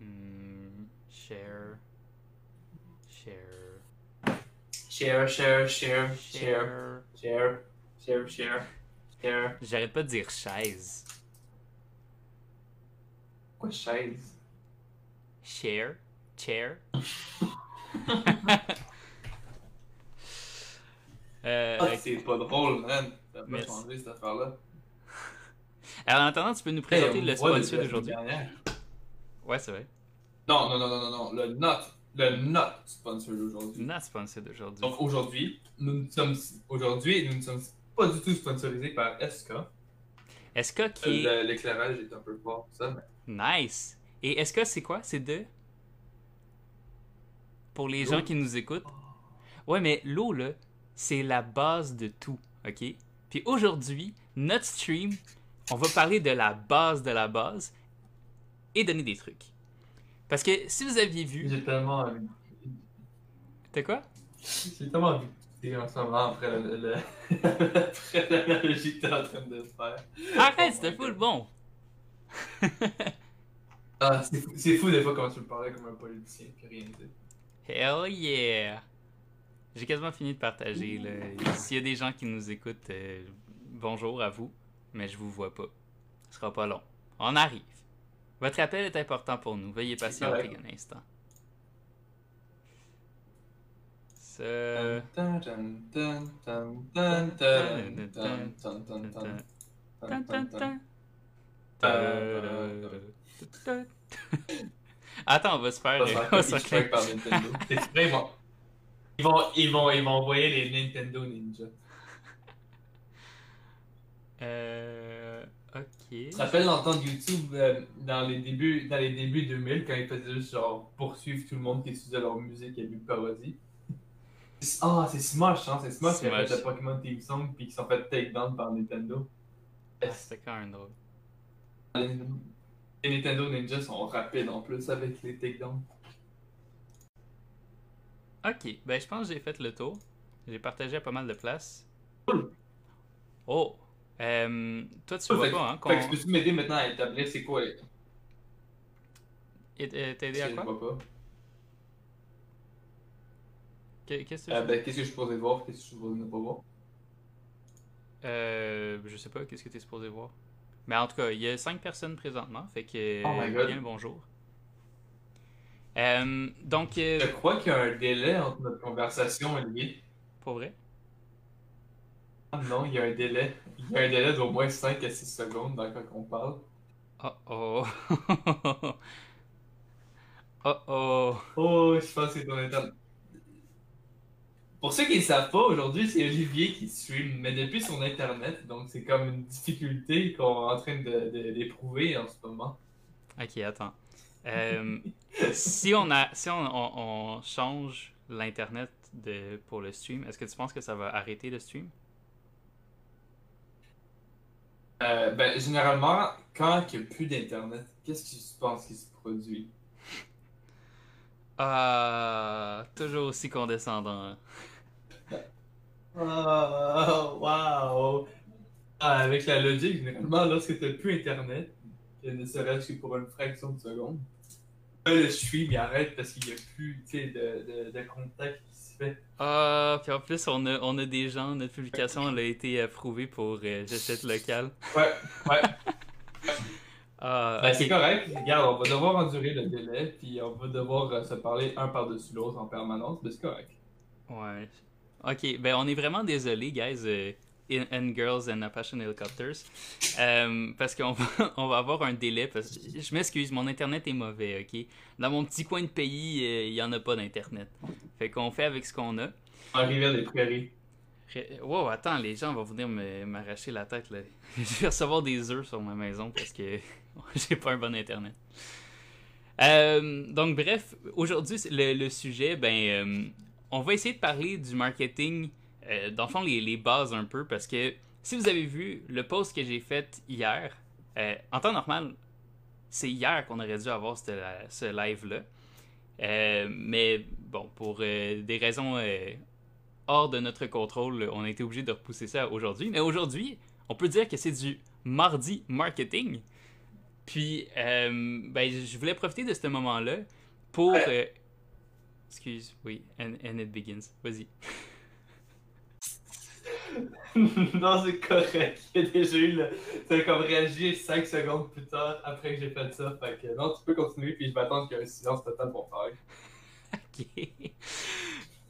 Hmm, share. Share. Share, share, share, share, Share. share, share, share. J'arrête pas de dire chaise. Quoi, chaise? Share. Chair. euh, Ah, c'est pas drôle, man. Va pas changer cette affaire-là. alors, en attendant, tu peux nous Hey, présenter le voit sponsor depuis la d'aujourd'hui? Ouais, c'est vrai. Non, non, non, non, non, non. Le not, le not sponsor d'aujourd'hui. Notre sponsor d'aujourd'hui. Donc aujourd'hui, nous ne sommes aujourd'hui, nous ne sommes pas du tout sponsorisés par SK. Que qui Le- L'éclairage est un peu fort, ça, mais nice? Et que c'est quoi? C'est de? Pour les gens qui nous écoutent. Ouais, mais l'eau, là, c'est la base de tout, ok? Puis aujourd'hui, notre stream, on va parler de la base de la base et donner des trucs. Parce que si vous aviez vu. j'ai tellement envie. T'as quoi? J'ai tellement envie en ce moment après le, le- l'analogie que t'es en train de faire. Arrête, c'était full God. bon! Ah, c'est fou, fou des fois quand tu me parlais comme un politicien puis rien dire. Hell yeah! J'ai quasiment fini de partager. Là. S'il y a des gens qui nous écoutent, euh, bonjour à vous, mais je vous vois pas. Ce sera pas long. On arrive. Votre appel est important pour nous. Veuillez patienter un instant. Attends, on va se faire. Ils vont, ils vont, ils vont envoyer les Nintendo Ninja. Ok. Tu te rappelles l'entendre YouTube euh, dans les débuts, dans les débuts 2000 quand ils faisaient juste genre poursuivre tout le monde qui utilisait leur musique et une parodie. Ah, c'est Smash, hein, c'est Smash qui a fait le Pokémon Team Song puis qui sont fait take down par Nintendo. Ah, C'était quand même drôle. Les, les Nintendo Ninja sont rapides en plus avec les takedowns. Ok, ben je pense que j'ai fait le tour. J'ai partagé à pas mal de places. Cool. Oh! Euh, toi, tu vois pas, hein? Fait que peux-tu m'aider maintenant à établir c'est quoi euh, T'aider à Je quoi? vois pas. Qu'est- Qu'est-ce que tu Euh, ben, qu'est-ce que je suis supposé voir, qu'est-ce que je suis supposé ne pas voir? Euh, je sais pas, qu'est-ce que t'es supposé voir? Mais en tout cas, il y a cinq personnes présentement, fait que Oh my God. bien le bonjour. Euh, donc, Je crois qu'il y a un délai entre notre conversation et lui. pour vrai? Ah non, il y a un délai. Il y a un délai d'au moins 5 à 6 secondes dans quand on parle. Oh oh! oh oh! Oh, je pense que c'est ton internet. Pour ceux qui ne savent pas, aujourd'hui, c'est Olivier qui stream, mais depuis son internet, donc c'est comme une difficulté qu'on est en train de- de- d'éprouver en ce moment. Ok, attends. Euh, si on a, si on, on- on change l'internet de pour le stream, est-ce que tu penses que ça va arrêter le stream? Euh, ben, généralement, quand il n'y a plus d'internet, qu'est-ce que tu penses qui se produit? Ah, toujours aussi condescendant. Oh, wow! Ah, avec la logique, généralement, lorsque tu n'as plus internet, ne serait-ce que pour une fraction de seconde, le stream il arrête parce qu'il n'y a plus de, de, de contact qui se fait. Ah, puis en plus, on a, on a des gens, notre publication elle a été approuvée pour euh, J'achète local. Ouais, ouais. Ah, Ben, c'est correct. Regarde, on va devoir endurer le délai, puis on va devoir euh, se parler un par-dessus l'autre en permanence, mais c'est correct. Ouais. Ok, ben on est vraiment désolé, guys, euh, and girls and Apache Helicopters, euh, parce qu'on va, on va avoir un délai, parce que je m'excuse, mon internet est mauvais, ok? Dans mon petit coin de pays, euh, il y en a pas d'internet. Fait qu'on fait avec ce qu'on a. En rivière des prairies. Wow, attends, les gens vont venir m'arracher la tête, là. Je vais recevoir des œufs sur ma maison parce que j'ai pas un bon internet. Euh, donc, bref, aujourd'hui, le, le sujet, ben, euh, on va essayer de parler du marketing, euh, dans le fond, les, les bases un peu, parce que si vous avez vu le post que j'ai fait hier, euh, en temps normal, c'est hier qu'on aurait dû avoir cette- ce live-là. Euh, mais bon, pour des raisons hors de notre contrôle, on a été obligé de repousser ça aujourd'hui. Mais aujourd'hui, on peut dire que c'est du mardi marketing. Puis, ben, je voulais profiter de ce moment-là pour. excuse, oui, and, and it begins. Vas-y. non, c'est correct. A déjà eu le. T'as comme réagi 5 secondes plus tard après que j'ai fait ça. Fait que non, tu peux continuer, puis je m'attends qu'il y ait un silence total pour faire. Ok.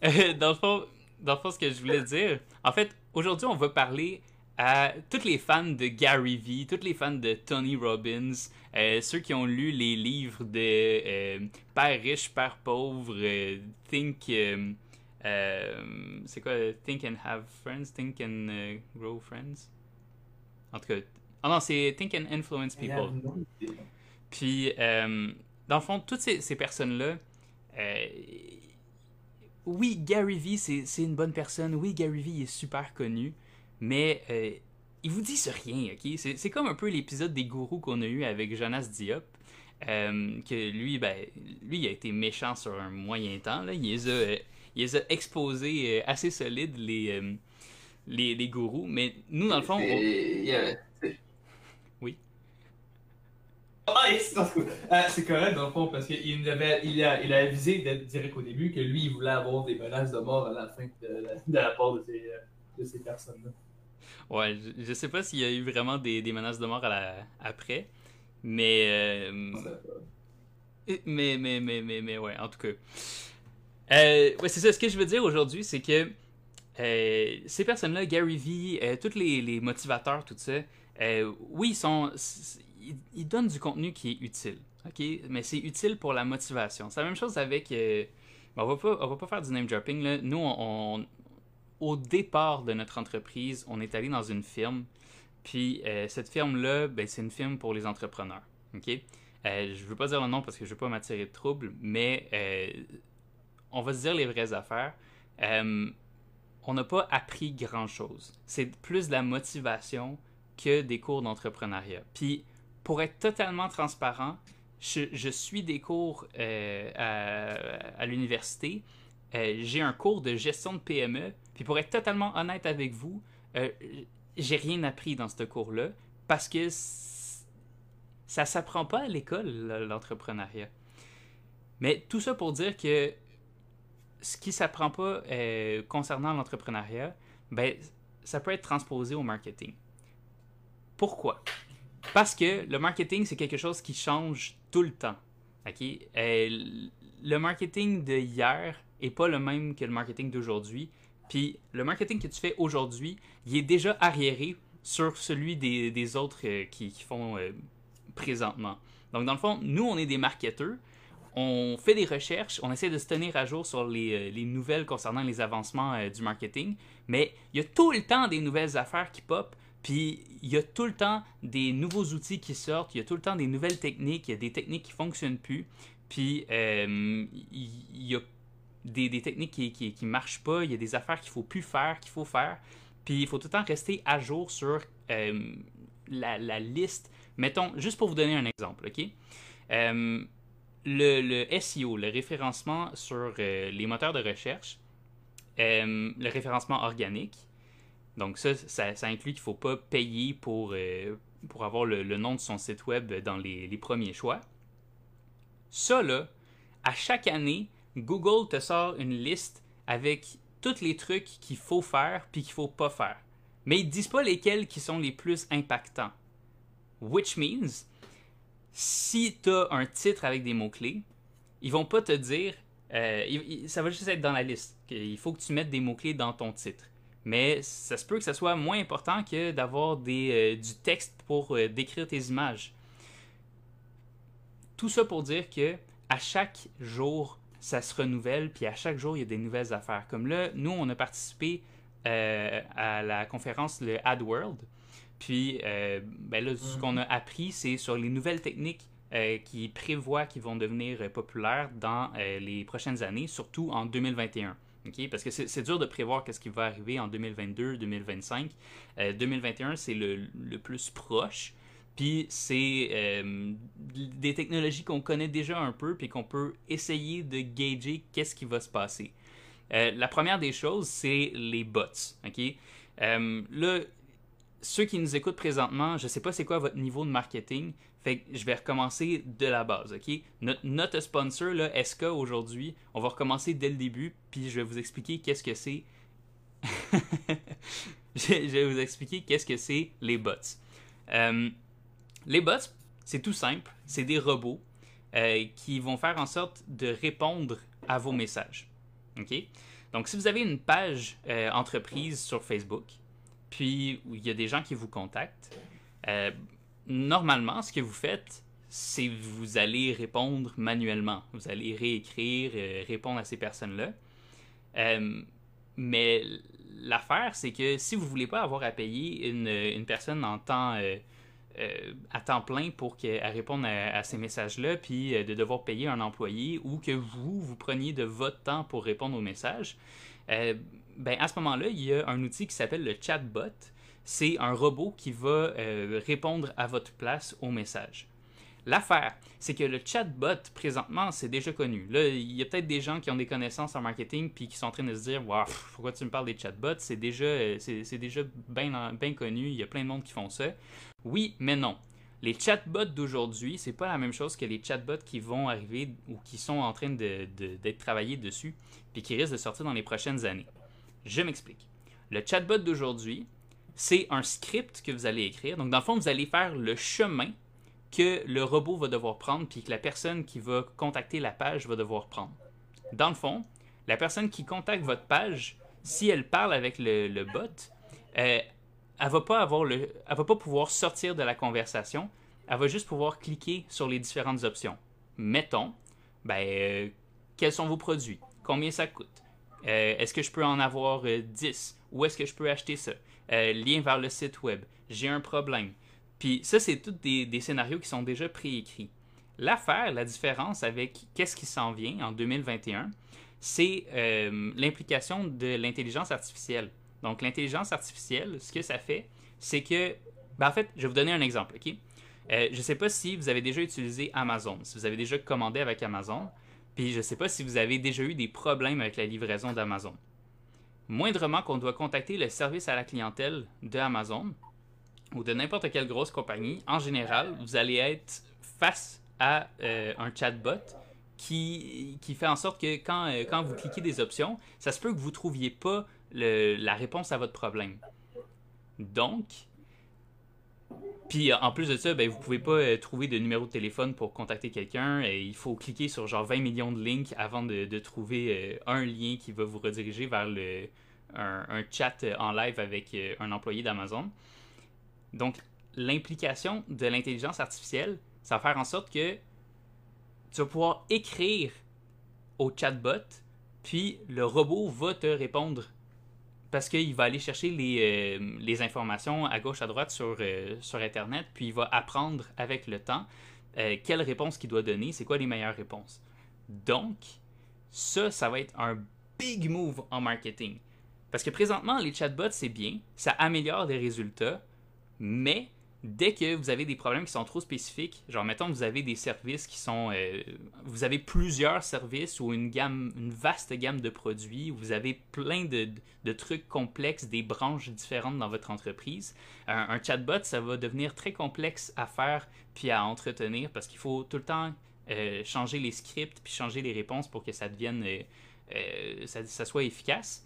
Euh, dans, le fond, dans le fond, ce que je voulais dire, en fait, aujourd'hui, on va parler à tous les fans de Gary Vee, tous les fans de Tony Robbins, euh, ceux qui ont lu les livres de euh, Père riche, Père pauvre, Think. Euh, c'est quoi Think and Have Friends, Think and euh, Grow Friends? En tout cas. Ah non, c'est Think and Influence People. Puis, euh, dans le fond, toutes ces, ces personnes-là, euh, oui, Gary Vee, c'est c'est une bonne personne. Oui, Gary Vee est super connu. Mais euh, il vous dit ce rien, ok? C'est c'est comme un peu l'épisode des gourous qu'on a eu avec Jonas Diop. euh, que lui, ben, lui, il a été méchant sur un moyen temps. Là. Il, les a, il les a exposés euh, assez solides, les, euh, les, les gourous. Mais nous, dans le fond, on- Oui. Ah, c'est. Euh, c'est correct dans le fond parce qu'il avait, il a, il a avisé d'être direct au début que lui il voulait avoir des menaces de mort à la fin de la, de la part de ces, de ces personnes-là. Ouais, je, je sais pas s'il y a eu vraiment des, des menaces de mort à la, après. Mais, euh, mais, mais, mais, mais, mais, ouais, en tout cas. Euh, ouais, c'est ça. Ce que je veux dire aujourd'hui, c'est que euh, ces personnes-là, Gary Vee, euh, tous les, les motivateurs, tout ça, euh, oui, ils sont. Ils, donnent du contenu qui est utile. OK? Mais c'est utile pour la motivation. C'est la même chose avec. euh, bon, on va pas, on va pas faire du name dropping, là. Nous, au départ de notre entreprise, on est allé dans une firme. Puis cette firme-là, ben, c'est une firme pour les entrepreneurs. OK? Je veux pas dire le nom parce que je veux pas m'attirer de trouble, mais on va se dire les vraies affaires. Euh, on n'a pas appris grand-chose. C'est plus de la motivation que des cours d'entrepreneuriat. Puis, pour être totalement transparent, je, suis des cours euh, à, l'université. Euh, j'ai un cours de gestion de PME. Puis, pour être totalement honnête avec vous, j'ai rien appris dans ce cours-là parce que ça s'apprend pas à l'école, l'entrepreneuriat. Mais tout ça pour dire que ce qui s'apprend pas euh, concernant l'entrepreneuriat, ben, ça peut être transposé au marketing. Pourquoi? Parce que le marketing, c'est quelque chose qui change tout le temps. Euh, le marketing de hier est pas le même que le marketing d'aujourd'hui. Puis le marketing que tu fais aujourd'hui, il est déjà arriéré sur celui des, des autres euh, qui, qui font présentement. Donc, dans le fond, nous, on est des marketeurs. On fait des recherches, on essaie de se tenir à jour sur les, euh, les nouvelles concernant les avancements euh, du marketing, mais il y a tout le temps des nouvelles affaires qui pop, puis il y a tout le temps des nouveaux outils qui sortent, il y a tout le temps des nouvelles techniques, il y a des techniques qui fonctionnent plus, puis euh, il y a des, techniques qui, qui marchent pas, il y a des affaires qu'il faut plus faire, qu'il faut faire, puis il faut tout le temps rester à jour sur la, la liste. Mettons, juste pour vous donner un exemple, OK? Le, SEO, le référencement sur euh, les moteurs de recherche, euh, le référencement organique, donc ça, ça, inclut qu'il ne faut pas payer pour, euh, pour avoir le, nom de son site web dans les, premiers choix. Ça, là, à chaque année, Google te sort une liste avec tous les trucs qu'il faut faire puis qu'il faut pas faire. Mais ils ne disent pas lesquels qui sont les plus impactants. Which means, si tu as un titre avec des mots-clés, ils vont pas te dire, euh, ça va juste être dans la liste. Il faut que tu mettes des mots-clés dans ton titre. Mais ça se peut que ça soit moins important que d'avoir euh, du texte pour euh, décrire tes images. Tout ça pour dire que à chaque jour, ça se renouvelle, puis à chaque jour, il y a des nouvelles affaires. Comme là, nous, on a participé à la conférence le AdWorld. Puis, euh, ben là, ce Mhm. qu'on a appris, c'est sur les nouvelles techniques euh, qui prévoient qui vont devenir euh, populaires dans les prochaines années, surtout en 2021. OK? Parce que c'est dur de prévoir qu'est-ce qui va arriver en 2022, 2025. Euh, 2021, c'est le, le plus proche. Puis c'est des technologies qu'on connaît déjà un peu, puis qu'on peut essayer de gager qu'est-ce qui va se passer. La première des choses, c'est les bots. OK? Là, ceux qui nous écoutent présentement, je ne sais pas c'est quoi votre niveau de marketing, Fait que je vais recommencer de la base, ok? Notre, sponsor, là, SK, aujourd'hui, on va recommencer dès le début, puis je vais vous expliquer qu'est-ce que c'est. je vais vous expliquer qu'est-ce que c'est les bots. Euh, les bots, c'est tout simple, c'est des robots euh, qui vont faire en sorte de répondre à vos messages. OK? Donc, si vous avez une page euh, entreprise sur Facebook, puis il y a des gens qui vous contactent, euh, normalement, ce que vous faites, c'est vous allez répondre manuellement. Vous allez réécrire, répondre à ces personnes-là. mais l'affaire, c'est que si vous ne voulez pas avoir à payer une, personne en temps euh, à temps plein pour qu'elle réponde à, ces messages-là, puis euh, de devoir payer un employé ou que vous, vous preniez de votre temps pour répondre aux messages, euh, ben, à ce moment-là, il y a un outil qui s'appelle le chatbot. C'est un robot qui va répondre à votre place aux messages. L'affaire, c'est que le chatbot, présentement, c'est déjà connu. Là, il y a peut-être des gens qui ont des connaissances en marketing puis qui sont en train de se dire Waouh, pourquoi tu me parles des chatbots? C'est déjà, c'est, déjà bien, connu, il y a plein de monde qui font ça. Oui, mais non. Les chatbots d'aujourd'hui, c'est pas la même chose que les chatbots qui vont arriver ou qui sont en train d'être de, travaillés dessus puis qui risquent de sortir dans les prochaines années. Je m'explique. Le chatbot d'aujourd'hui, c'est un script que vous allez écrire. Donc, dans le fond, vous allez faire le chemin que le robot va devoir prendre puis que la personne qui va contacter la page va devoir prendre. Dans le fond, la personne qui contacte votre page, si elle parle avec le, bot, euh, elle va pas avoir va pas pouvoir sortir de la conversation. Elle va juste pouvoir cliquer sur les différentes options. Mettons, ben, euh, quels sont vos produits, combien ça coûte, euh, est-ce que je peux en avoir 10, où est-ce que je peux acheter ça, lien vers le site web, j'ai un problème, puis ça, c'est tous des, scénarios qui sont déjà préécrits. L'affaire, la différence avec qu'est-ce qui s'en vient en 2021, c'est euh, l'implication de l'intelligence artificielle. Donc, l'intelligence artificielle, ce que ça fait, c'est que, ben, en fait, je vais vous donner un exemple, OK? Euh, je ne sais pas si vous avez déjà utilisé Amazon, si vous avez déjà commandé avec Amazon, puis je ne sais pas si vous avez déjà eu des problèmes avec la livraison d'Amazon. Moindrement qu'on doit contacter le service à la clientèle de Amazon, ou de n'importe quelle grosse compagnie, en général, vous allez être face à euh, un chatbot qui, qui fait en sorte que quand, euh, quand vous cliquez des options, ça se peut que vous ne trouviez pas la réponse à votre problème. Donc, puis en plus de ça, ben, vous pouvez pas euh, trouver de numéro de téléphone pour contacter quelqu'un. Et il faut cliquer sur genre 20 millions de links avant de, trouver un lien qui va vous rediriger vers un, chat en live avec un employé d'Amazon. Donc, l'implication de l'intelligence artificielle, ça va faire en sorte que tu vas pouvoir écrire au chatbot, puis le robot va te répondre parce qu'il va aller chercher les, euh, informations à gauche, à droite sur, euh, sur Internet, puis il va apprendre avec le temps euh, quelle réponse qu'il doit donner, c'est quoi les meilleures réponses. Donc, ça, ça va être un big move en marketing. Parce que présentement, les chatbots, c'est bien, ça améliore des résultats, mais dès que vous avez des problèmes qui sont trop spécifiques, genre mettons que vous avez des services qui sont, euh, vous avez plusieurs services ou une gamme, une vaste gamme de produits, vous avez plein de, trucs complexes, des branches différentes dans votre entreprise, un, chatbot ça va devenir très complexe à faire puis à entretenir parce qu'il faut tout le temps euh, changer les scripts puis changer les réponses pour que ça devienne, euh, ça soit efficace.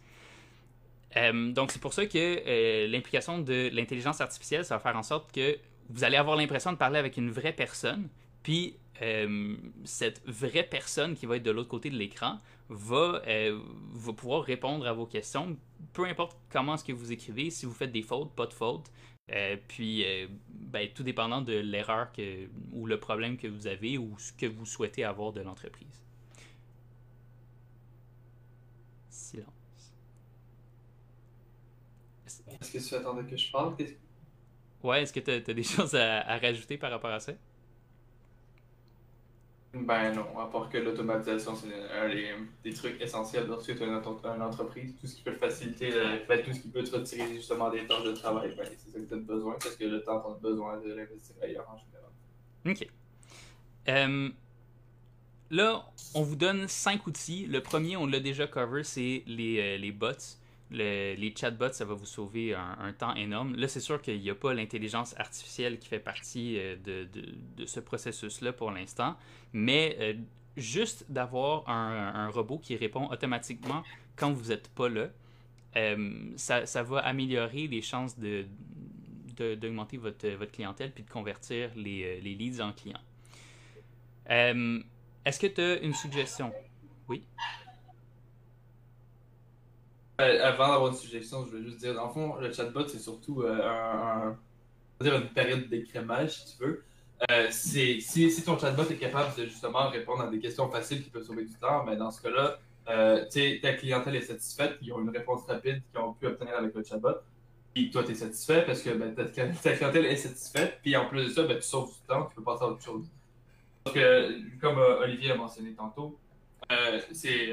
Euh, donc, c'est pour ça que euh, l'implication de l'intelligence artificielle, ça va faire en sorte que vous allez avoir l'impression de parler avec une vraie personne, puis euh, cette vraie personne qui va être de l'autre côté de l'écran va, pouvoir répondre à vos questions, peu importe comment est-ce que vous écrivez, si vous faites des fautes, pas de fautes, puis ben, tout dépendant de l'erreur ou le problème que vous avez ou ce que vous souhaitez avoir de l'entreprise. Silence. Est-ce que tu attendais que je parle? Ouais, est-ce que tu as, des choses à, rajouter par rapport à ça? Ben non, à part que l'automatisation, c'est un des, trucs essentiels lorsque tu as une, entreprise. Tout ce qui peut faciliter, ben, tout ce qui peut te retirer justement des tâches de travail, ben, c'est ça que tu as besoin, parce que le temps, tu as besoin de l'investir ailleurs en général. OK. Euh, là, on vous donne cinq outils. Le premier, on l'a déjà cover, c'est les, euh, les bots. Les chatbots, ça va vous sauver un, temps énorme. Là, c'est sûr qu'il n'y a pas l'intelligence artificielle qui fait partie euh, de, ce processus-là pour l'instant, mais euh, juste d'avoir un, robot qui répond automatiquement quand vous n'êtes pas là, euh, ça, va améliorer les chances de, d'augmenter votre, votre clientèle puis de convertir les, les leads en clients. est-ce que tu as une suggestion? Oui? Euh, avant d'avoir une suggestion, je veux juste dire, dans le fond, le chatbot, c'est surtout euh, un, une période d'écrémage, si tu veux. Euh, si, ton chatbot est capable de justement répondre à des questions faciles qui peuvent sauver du temps, mais ben, dans ce cas-là, ta clientèle est satisfaite, ils ont une réponse rapide qu'ils ont pu obtenir avec le chatbot. Puis toi, tu es satisfait parce que ben, ta, clientèle est satisfaite. Puis en plus de ça, ben, tu sauves du temps, tu peux passer à autre chose. Comme Olivier a mentionné tantôt, c'est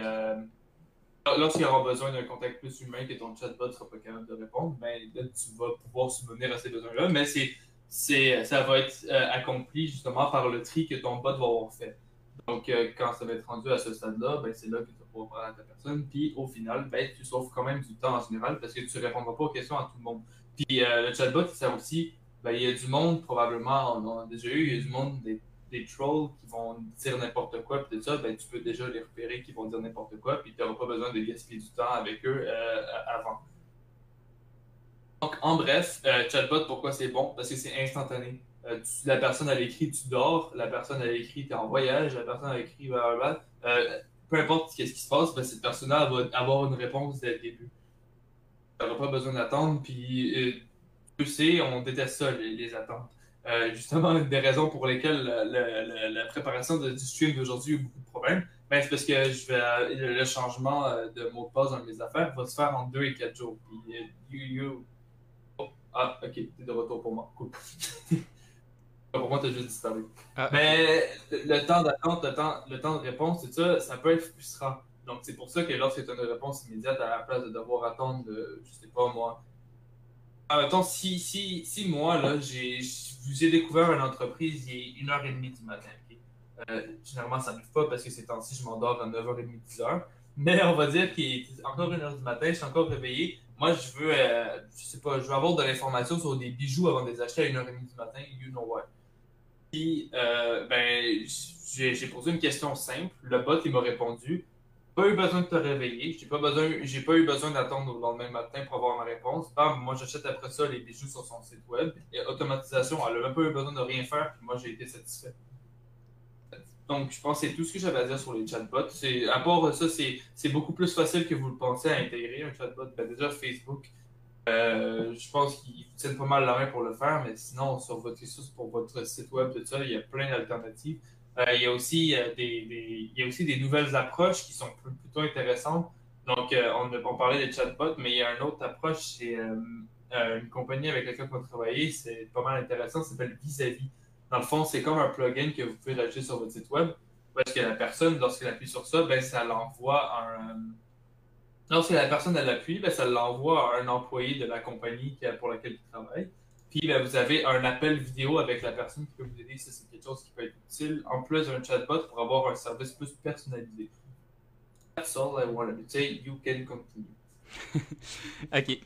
Lorsqu'il y aura besoin d'un contact plus humain que ton chatbot ne sera pas capable de répondre, ben, là, tu vas pouvoir subvenir à ces besoins-là. Mais c'est, ça va être euh, accompli justement par le tri que ton bot va avoir fait. Donc, euh, quand ça va être rendu à ce stade-là, ben, c'est là que tu vas pouvoir parler à ta personne. Puis, au final, ben, tu sauves quand même du temps en général parce que tu ne répondras pas aux questions à tout le monde. Puis, euh, le chatbot, ça aussi, ben, il y a du monde, probablement, on a déjà eu, il y a du monde, des des trolls qui vont dire n'importe quoi, puis tout ça, ben, tu peux déjà les repérer qui vont dire n'importe quoi, puis tu n'auras pas besoin de gaspiller du temps avec eux euh, avant. Donc, en bref, euh, chatbot, pourquoi c'est bon? Parce que c'est instantané. Euh, la personne, elle écrit, tu dors, la personne, elle écrit, tu es en voyage, la personne, elle écrit, peu importe ce qui se passe, ben, cette personne-là va avoir une réponse dès le début. Tu n'auras pas besoin d'attendre, puis tu sais, on déteste ça, les attentes. Euh, justement, une des raisons pour lesquelles la, préparation de, du stream d'aujourd'hui a eu beaucoup de problèmes, ben, c'est parce que je vais, le, changement euh, de mot de passe dans mes affaires va se faire en 2 et 4 jours. Puis, euh, you, you... Oh, ah, ok, t'es de retour pour moi. Cool. pour moi, t'as juste disparu. Ah, Mais le temps d'attente, le temps, le temps de réponse, c'est ça, ça peut être frustrant. Donc, c'est pour ça que lorsque tu as une réponse immédiate à la place de devoir attendre, je sais pas moi, même temps, si, si, si moi, là, j'ai, j'ai découvert une entreprise il est 1h30 du matin, euh, généralement, ça n'arrive pas parce que ces temps-ci, je m'endors à 9h30, 10h. Mais on va dire qu'il est encore 1h du matin, je suis encore réveillé. Moi, je veux, euh, je sais pas, je veux avoir de l'information sur des bijoux avant de les acheter à 1h30 du matin, you know what. Puis, euh, ben, j'ai posé une question simple. Le bot, il m'a répondu pas eu besoin de te réveiller. J'ai pas besoin, j'ai pas eu besoin d'attendre le lendemain matin pour avoir ma réponse. moi j'achète après ça les bijoux sur son site web. Et automatisation, elle a même pas eu besoin de rien faire. Puis moi j'ai été satisfait. Donc je pense que c'est tout ce que j'avais à dire sur les chatbots. C'est, à part ça, c'est, beaucoup plus facile que vous le pensez à intégrer un chatbot. Ben, déjà Facebook, euh, je pense qu'ils tiennent pas mal la main pour le faire, mais sinon sur votre pour votre site web, tout ça, il y a plein d'alternatives. Euh, il, y a aussi, euh, des, il y a aussi des nouvelles approches qui sont plutôt intéressantes. Donc, euh, on, parlait des chatbots, mais il y a une autre approche, c'est une compagnie avec laquelle on va travailler, c'est pas mal intéressant, ça s'appelle Vis-à-vis. Dans le fond, c'est comme un plugin que vous pouvez rajouter sur votre site web, parce que la personne, lorsqu'elle appuie sur ça, ben, ça l'envoie un. Lorsque la personne elle appuie, ben, ça l'envoie à un employé de la compagnie pour laquelle il travaille. Puis ben, vous avez un appel vidéo avec la personne qui peut vous aider. Ça, c'est quelque chose qui peut être utile, en plus d'un chatbot, pour avoir un service plus personnalisé. That's all I wanted to say. You can continue. ok.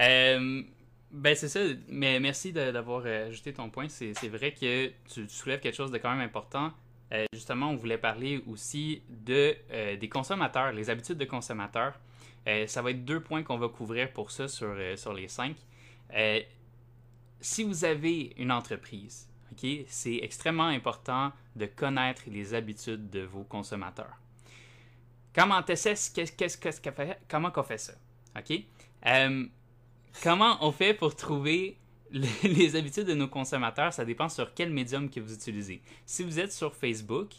Euh, ben c'est ça, mais merci d'avoir euh, ajouté ton point. C'est vrai que tu, soulèves quelque chose de quand même important. Euh, justement, on voulait parler aussi de, des consommateurs, les habitudes de consommateurs. ça va être deux points qu'on va couvrir pour ça sur, sur les cinq si vous avez une entreprise, c'est extrêmement important de connaître les habitudes de vos consommateurs. Comment on fait ça? Euh, comment on fait pour trouver les, habitudes de nos consommateurs? Ça dépend sur quel médium que vous utilisez. Si vous êtes sur Facebook,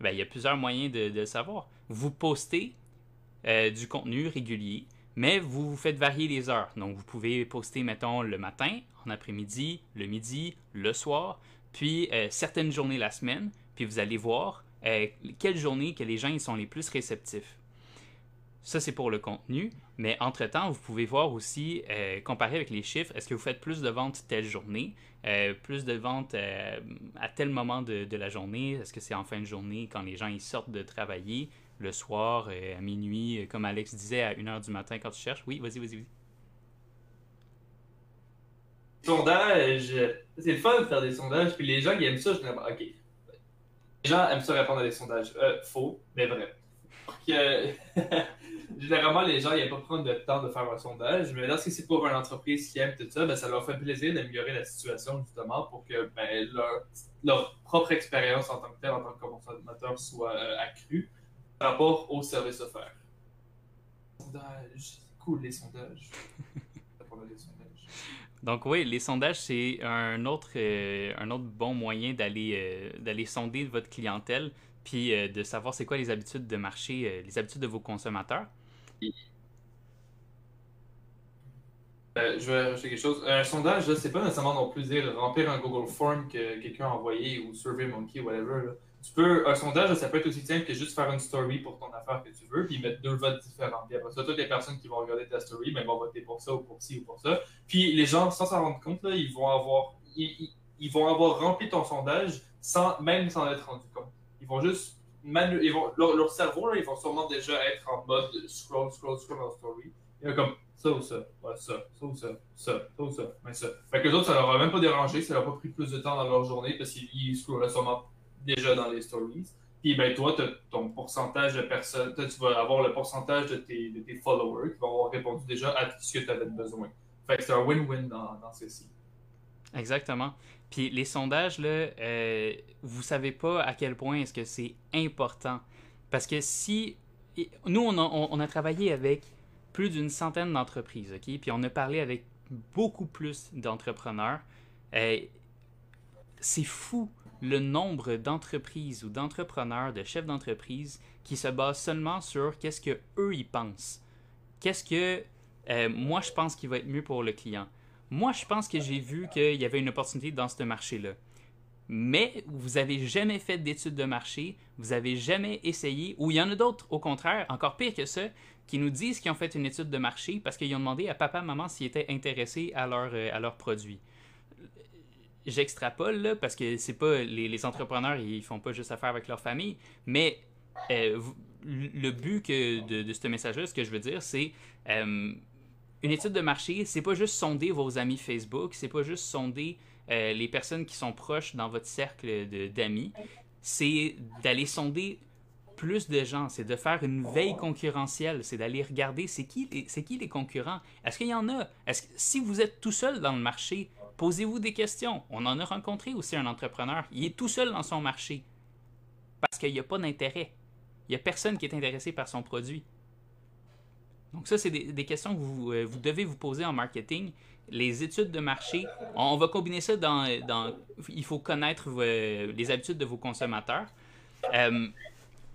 ben, il y a plusieurs moyens de, le savoir. Vous postez euh, du contenu régulier, mais vous, vous faites varier les heures. Donc, vous pouvez poster, mettons, le matin, en après-midi, le midi, le soir, puis euh, certaines journées la semaine, puis vous allez voir euh, quelles journées que les gens ils sont les plus réceptifs. Ça, c'est pour le contenu. Mais entre-temps, vous pouvez voir aussi, euh, comparer avec les chiffres, est-ce que vous faites plus de ventes telle journée, euh, plus de ventes à tel moment de, de la journée, est-ce que c'est en fin de journée quand les gens ils sortent de travailler, le soir, à minuit, comme Alex disait, à 1h du matin quand tu cherches. Oui, vas-y, vas-y, vas-y. Sondage, c'est le fun de faire des sondages, puis les gens qui aiment ça, je ok. Les gens aiment ça répondre à des sondages. faux, mais vrai. généralement, les gens n'aiment pas prendre le temps de faire un sondage, mais lorsque c'est pour une entreprise qui aime tout ça, ben, ça leur fait plaisir d'améliorer la situation justement pour que ben, leur, propre expérience en tant que tel, en tant que consommateur, soit euh, accrue rapport au service offert. Sondage, cool les sondages. Donc oui, les sondages, c'est un autre, euh, un autre bon moyen d'aller euh, d'aller sonder votre clientèle, puis de savoir c'est quoi les habitudes de marché, les habitudes de vos consommateurs. Euh, je vais rajouter quelque chose. Un sondage, c'est pas nécessairement non plus dire remplir un Google Form que quelqu'un a envoyé ou SurveyMonkey ou whatever. Tu peux, un sondage, ça peut être aussi simple que juste faire une story pour ton affaire que tu veux, puis mettre deux votes différents. Puis après ça, toutes les personnes qui vont regarder ta story ben, vont voter pour ça ou pour ci ou pour ça. Puis les gens, sans s'en rendre compte, là, ils vont avoir ils, vont avoir rempli ton sondage sans même s'en être rendu compte. Ils vont juste ils vont, leur, cerveau, là, ils vont sûrement déjà être en mode scroll, scroll, scroll en story. A comme ça ou ça, ouais, ça, ça ou ça, ça, ça ou ça, mais ça. Fait que les autres, ça leur a même pas dérangé, ça leur a pas pris plus de temps dans leur journée parce qu'ils scrollaient sûrement déjà dans les stories. Puis ben toi, ton pourcentage de personnes, tu vas avoir le pourcentage de tes, followers qui vont avoir répondu déjà à tout ce que tu avais besoin. Fait que c'est un win-win dans, dans ceci. Exactement. Puis les sondages, là, euh, vous savez pas à quel point est-ce que c'est important. Parce que si... Nous, on a, on a travaillé avec plus d'une centaine d'entreprises, OK? Puis on a parlé avec beaucoup plus d'entrepreneurs. Euh, c'est fou le nombre d'entreprises ou d'entrepreneurs, de chefs d'entreprise qui se basent seulement sur qu'est-ce que eux ils pensent. Qu'est-ce que euh, moi je pense qui va être mieux pour le client. Moi, je pense que j'ai vu qu'il y avait une opportunité dans ce marché-là. Mais vous n'avez jamais fait d'études de marché, vous n'avez jamais essayé, ou il y en a d'autres, au contraire, encore pire que ça, qui nous disent qu'ils ont fait une étude de marché parce qu'ils ont demandé à papa, maman s'ils étaient intéressés à leur, euh, à leurs produits. J'extrapole là parce que c'est pas les, entrepreneurs ils font pas juste affaire avec leur famille, mais euh, le but de, ce message-là, ce que je veux dire, c'est euh, une étude de marché, c'est pas juste sonder vos amis Facebook, c'est pas juste sonder euh, les personnes qui sont proches dans votre cercle d'amis, c'est d'aller sonder plus de gens, c'est de faire une veille concurrentielle, c'est d'aller regarder c'est qui, c'est qui les concurrents. Est-ce qu'il y en a? Est-ce si vous êtes tout seul dans le marché, posez-vous des questions. On en a rencontré aussi un entrepreneur, il est tout seul dans son marché parce qu'il n'y a pas d'intérêt. Il n'y a personne qui est intéressé par son produit. Donc ça, c'est des, questions que vous, euh, vous, devez vous poser en marketing. Les études de marché, on, va combiner ça dans, Il faut connaître les habitudes de vos consommateurs. Euh,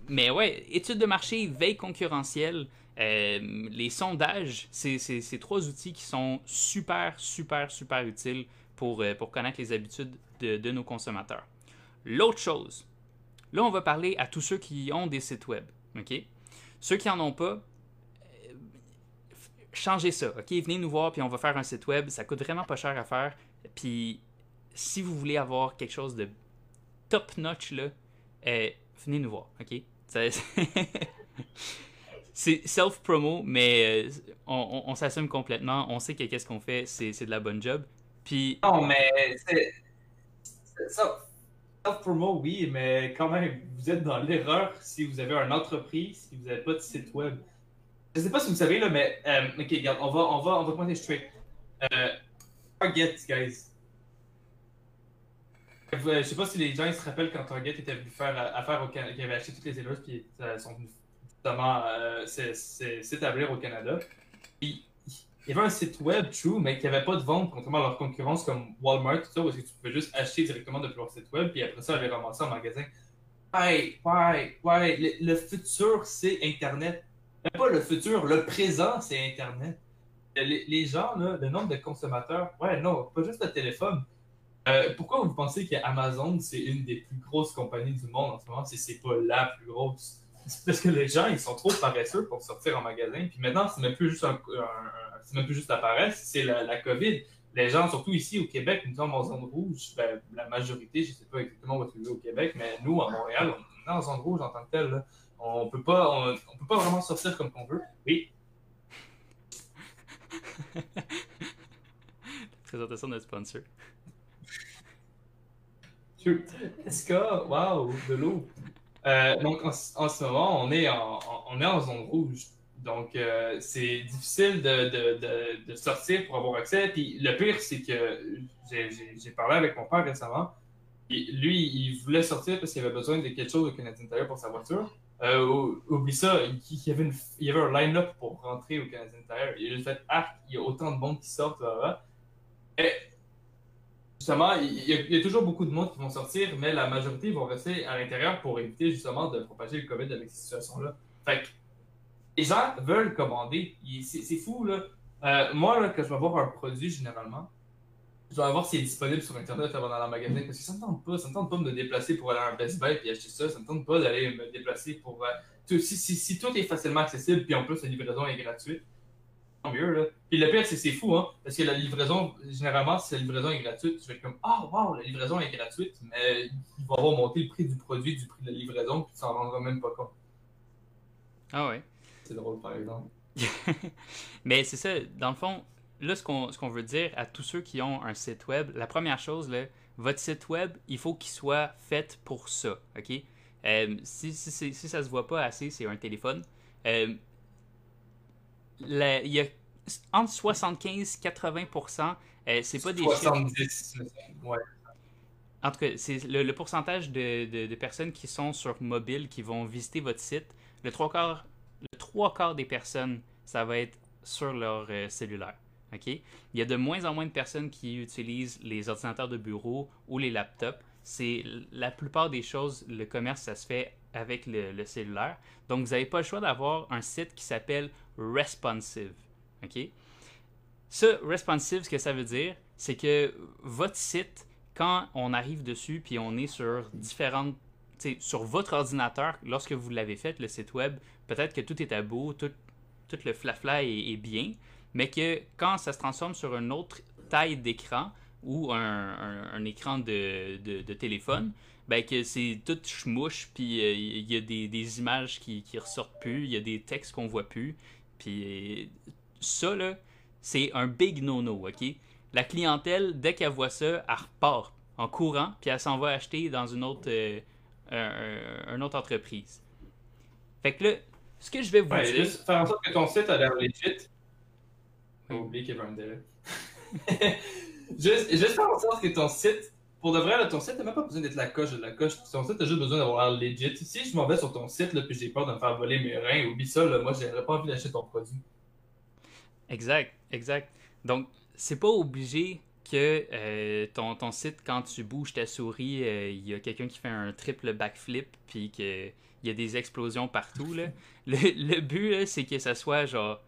mais ouais, études de marché, veille concurrentielle, euh, les sondages, c'est ces trois outils qui sont super, super, super utiles pour, pour connaître les habitudes de, nos consommateurs. L'autre chose, là, on va parler à tous ceux qui ont des sites web. OK? Ceux qui n'en ont pas, changez ça, ok? Venez nous voir, puis on va faire un site web. Ça coûte vraiment pas cher à faire. Puis, si vous voulez avoir quelque chose de top-notch, là, euh, venez nous voir, ok? c'est self-promo, mais euh, on, s'assume complètement. On sait que qu'est-ce qu'on fait, c'est de la bonne job. Puis... Non, mais c'est... Self-promo, oui, mais quand même, vous êtes dans l'erreur si vous avez une entreprise, si vous n'avez pas de site web. Je sais pas si vous savez, là, mais. Euh, ok, regarde, on va, on va, on va pointer straight. Euh, Target, guys. Je sais pas si les gens se rappellent quand Target était venu faire affaire au Canada, qui avait acheté toutes les éleveurs qui sont venus justement euh, s'établir au Canada. Il y avait un site web, true, mais qui n'avait pas de vente, contrairement à leur concurrence comme Walmart, tout ça, où tu pouvais juste acheter directement depuis leur site web, puis après ça, aller ramasser en magasin. Ouais, ouais, ouais, le futur, c'est Internet pas le futur, le présent, c'est Internet. Les, gens, là, le nombre de consommateurs, ouais, non, pas juste le téléphone. Euh, pourquoi vous pensez qu'Amazon, c'est une des plus grosses compagnies du monde en ce moment, si c'est pas la plus grosse? C'est parce que les gens, ils sont trop paresseux pour sortir en magasin. Puis maintenant, c'est même plus juste, un, un- même plus juste la paresse, c'est la, la COVID. Les gens, surtout ici au Québec, nous sommes en zone rouge. Ben, la majorité, je ne sais pas exactement où êtes au Québec, mais nous, à Montréal, on est en zone rouge en tant que tel. là. On peut pas, on, on peut pas vraiment sortir comme qu'on veut. Oui, Présentation de notre sponsor. Shoot. SK, wow, de l'eau? Euh, donc, en, en ce moment, on est en, on est en zone rouge. Donc, euh, c'est difficile de, de, de, sortir pour avoir accès. Puis, le pire, c'est que j'ai- parlé avec mon père récemment. Et lui, il voulait sortir parce qu'il avait besoin de quelque chose au Canadien Tire pour sa voiture. Euh, ou- oublie ça, il, y avait une- il y avait un line-up pour rentrer au Canadien Tire. Il a fait Ah, il y a autant de monde qui sortent. Là, Et justement, il y, a, toujours beaucoup de monde qui vont sortir, mais la majorité vont rester à l'intérieur pour éviter justement de propager le COVID avec ces situations-là. Fait que les gens veulent commander. C'est fou, là. Euh, moi, là, quand je vais voir un produit, généralement, je vais voir s'il est disponible sur Internet avant d'aller en magasin, parce que ça me tente pas. Ça me tente pas de me déplacer pour aller à un Best Buy et acheter ça. Ça me tente pas d'aller me déplacer pour... euh, si, si, si tout est facilement accessible, puis en plus, la livraison est gratuite, mieux, là. Puis le pire, c'est que c'est fou, hein, parce que la livraison, généralement, si la livraison est gratuite, je vais être comme, ah, wow, la livraison est gratuite, mais il va avoir monté le prix du produit, du prix de la livraison, puis tu t'en rendras même pas compte. Ah ouais. C'est drôle, par exemple. Mais c'est ça, dans le fond, là, ce qu'on ce qu'on veut dire à tous ceux qui ont un site web, la première chose, là, votre site web, il faut qu'il soit fait pour ça, OK? Euh, si, si, si, si ça se voit pas assez, c'est un téléphone. Euh, la- il y a entre 75 80 euh, c'est pas des chiffres 70, ouais. en tout cas, c'est le, le pourcentage de, de- de personnes qui sont sur mobile, qui vont visiter votre site, le trois quarts, le trois quarts des personnes, ça va être sur leur euh, cellulaire. OK? Il y a de moins en moins de personnes qui utilisent les ordinateurs de bureau ou les laptops. C'est la plupart des choses, le commerce, ça se fait avec le, cellulaire. Donc, vous n'avez pas le choix d'avoir un site qui s'appelle responsive. OK? Ça, responsive, ce que ça veut dire, c'est que votre site, quand on arrive dessus, puis on est sur différentes. Sur votre ordinateur, lorsque vous l'avez fait, le site web, peut-être que tout est à beau, tout, tout le flafla est, est bien, mais que quand ça se transforme sur une autre taille d'écran ou un, écran de téléphone, ben que c'est tout schmouche, puis euh, il y a des, des images qui, qui ressortent plus, il y a des textes qu'on voit plus, puis euh, ça, là, c'est un big no-no, OK? La clientèle, dès qu'elle voit ça, elle repart en courant, puis elle s'en va acheter dans une autre, euh, un- un- autre entreprise. Fait que là, ce que je vais vous Ouais, dire... juste faire en sorte que ton site a l'air legit. J'ai oublié qu'il y avait un délai. juste, juste faire en sorte que ton site, pour de vrai, là, ton site n'a même pas besoin d'être la coche de la coche. Ton site a juste besoin d'avoir l'air legit. Si je m'en vais sur ton site, là, puis j'ai peur de me faire voler mes reins, oublie ça, là, moi, j'aurais pas envie d'acheter ton produit. Exact, exact. Donc, c'est pas obligé que euh, ton, ton site, quand tu bouges ta souris, euh, il y a quelqu'un qui fait un triple backflip, puis qu'il y a des explosions partout. Là. Le, le but, c'est que ça soit genre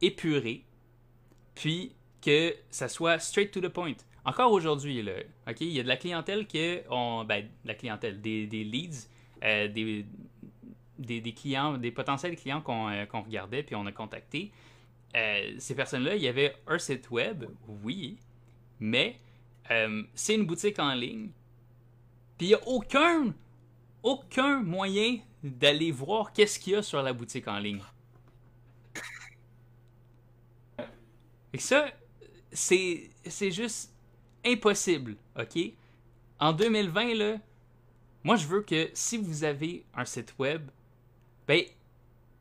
épuré, puis que ça soit straight to the point. Encore aujourd'hui, il y a de la clientèle que on, ben, la clientèle, des, des leads, euh, des, des, clients, des potentiels clients qu'on euh, regardait puis on a contacté. Euh, ces personnes-là, il y avait un site web, oui, mais euh, c'est une boutique en ligne. Puis il n'y a aucun, aucun moyen d'aller voir qu'est-ce qu'il y a sur la boutique en ligne. Et ça, c'est juste impossible, ok? En 2020, là, moi je veux que si vous avez un site web, ben,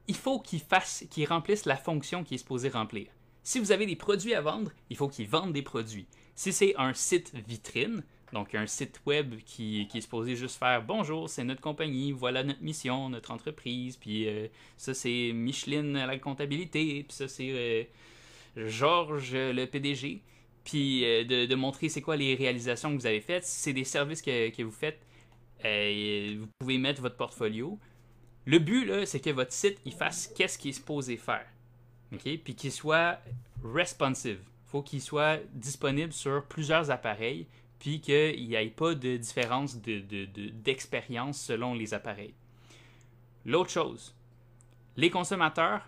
il faut qu'il fasse, qu'il remplisse la fonction qu'il est supposé remplir. Si vous avez des produits à vendre, il faut qu'il vende des produits. Si c'est un site vitrine, donc un site web qui, qui est supposé juste faire bonjour, c'est notre compagnie, voilà notre mission, notre entreprise, puis euh, ça c'est Micheline à la comptabilité, puis ça c'est euh, Georges le PDG, puis euh, de, montrer c'est quoi les réalisations que vous avez faites. Si c'est des services que, que vous faites, euh, vous pouvez mettre votre portfolio. Le but, là, c'est que votre site, il fasse qu'est-ce qu'il est supposé faire. OK? Puis qu'il soit responsive. Faut qu'il soit disponible sur plusieurs appareils, puis qu'il n'y ait pas de différence de- de- de- d'expérience selon les appareils. L'autre chose, les consommateurs,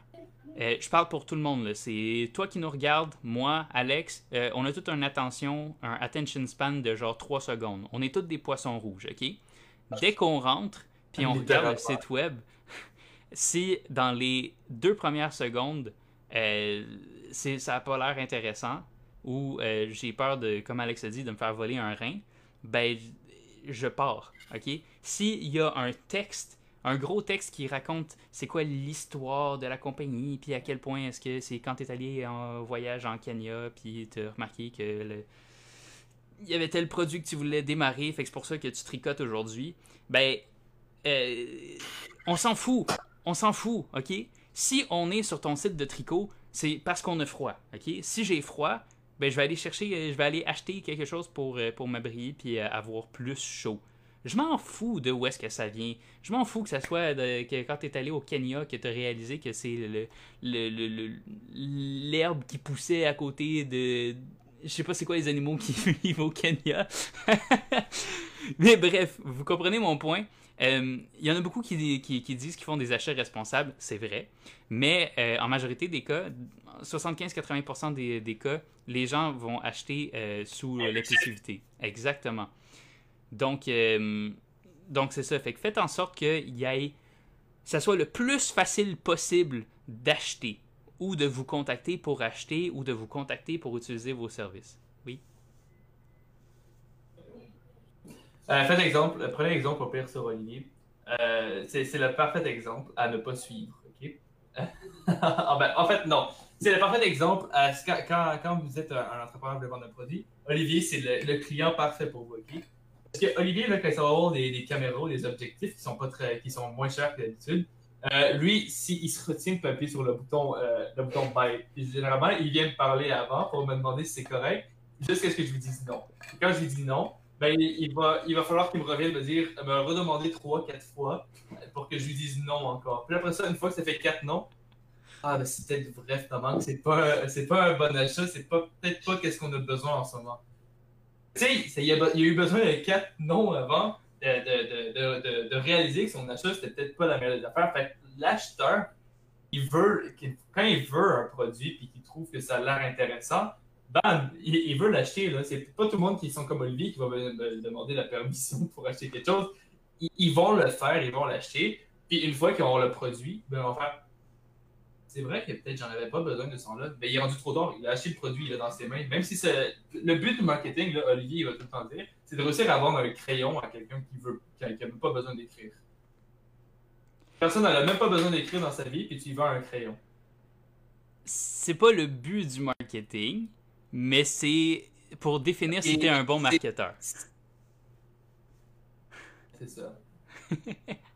euh, je parle pour tout le monde. C'est toi qui nous regardes, moi, Alex. euh, on a toute une attention, un attention span de genre 3 secondes. On est tous des poissons rouges, OK? Dès qu'on rentre, puis on regarde le site web, si dans les deux premières secondes, euh, ça n'a pas l'air intéressant, ou j'ai peur, de, comme Alex a dit, de me faire voler un rein, ben, je pars, OK? S'il y a un texte un gros texte qui raconte c'est quoi l'histoire de la compagnie, puis à quel point est-ce que c'est quand tu es allé en voyage en Kenya, puis tu as remarqué que il y avait tel produit que tu voulais démarrer, fait que c'est pour ça que tu tricotes aujourd'hui. Ben, euh, on s'en fout. On s'en fout, OK? Si on est sur ton site de tricot, c'est parce qu'on a froid, OK? Si j'ai froid, ben je vais aller chercher, je vais aller acheter quelque chose pour, euh, pour m'abriller puis euh, avoir plus chaud. Je m'en fous de où est-ce que ça vient. Je m'en fous que ça soit de- que quand tu es allé au Kenya que tu as réalisé que c'est le- le- le- le- l'herbe qui poussait à côté de. Je sais pas c'est quoi les animaux qui vivent au Kenya. Mais bref, vous comprenez mon point. Euh, Il y en a beaucoup qui, qui- qui disent qu'ils font des achats responsables, c'est vrai. Mais euh, en majorité des cas, 75-80% des, des cas, les gens vont acheter euh, sous l'impulsivité. Exactement. Donc, euh, donc c'est ça. Fait que faites en sorte qu'il y ait, ça soit le plus facile possible d'acheter ou de vous contacter pour acheter ou de vous contacter pour utiliser vos services. Oui? Euh, faites exemple, prenez exemple au pire sur Olivier. Euh, c'est le parfait exemple à ne pas suivre. ok? Ah ben, en fait, non. C'est le parfait exemple à quand, vous êtes un, entrepreneur de vendre un produit. Olivier, c'est le, le client parfait pour vous. ok? Parce que Olivier, quand ça va avoir des, des caméras des objectifs qui sont, pas très, qui sont moins chers que d'habitude, euh, lui, s'il se retient de appuyer sur le bouton, euh, le bouton buy, généralement, il vient me parler avant pour me demander si c'est correct, jusqu'à ce que je lui dise non. Quand je lui dis non, ben, il, il va, il va falloir qu'il me revienne me dire, me redemander trois, quatre fois pour que je lui dise non encore. Puis après ça, une fois que ça fait quatre non, ah, ben c'est peut-être vrai finalement que c'est pas, c'est pas un bon achat, c'est pas, peut-être pas qu'est-ce qu'on a besoin en ce moment. Tu sais, il y, a, eu besoin de quatre non avant de, de, de, de, réaliser que son achat, c'était peut-être pas la meilleure des affaires. Fait l'acheteur, il veut, quand il veut un produit puis qu'il trouve que ça a l'air intéressant, bam, il, veut l'acheter. C'est pas tout le monde qui sont comme Olivier qui va demander la permission pour acheter quelque chose. Ils, vont le faire, ils vont l'acheter. Puis une fois qu'ils auront le produit, ben, on faire. C'est vrai que peut-être j'en avais pas besoin de son là. Mais il est rendu trop tard. Il a acheté le produit, il est dans ses mains. Même si c'est. Le but du marketing, là, Olivier, il va tout le temps dire, c'est de réussir à vendre un crayon à quelqu'un qui veut, qui a, qui a même pas besoin d'écrire. Personne n'a même pas besoin d'écrire dans sa vie, puis tu y vends un crayon. C'est pas le but du marketing, mais c'est pour définir si t'es un bon marketeur. C'est ça.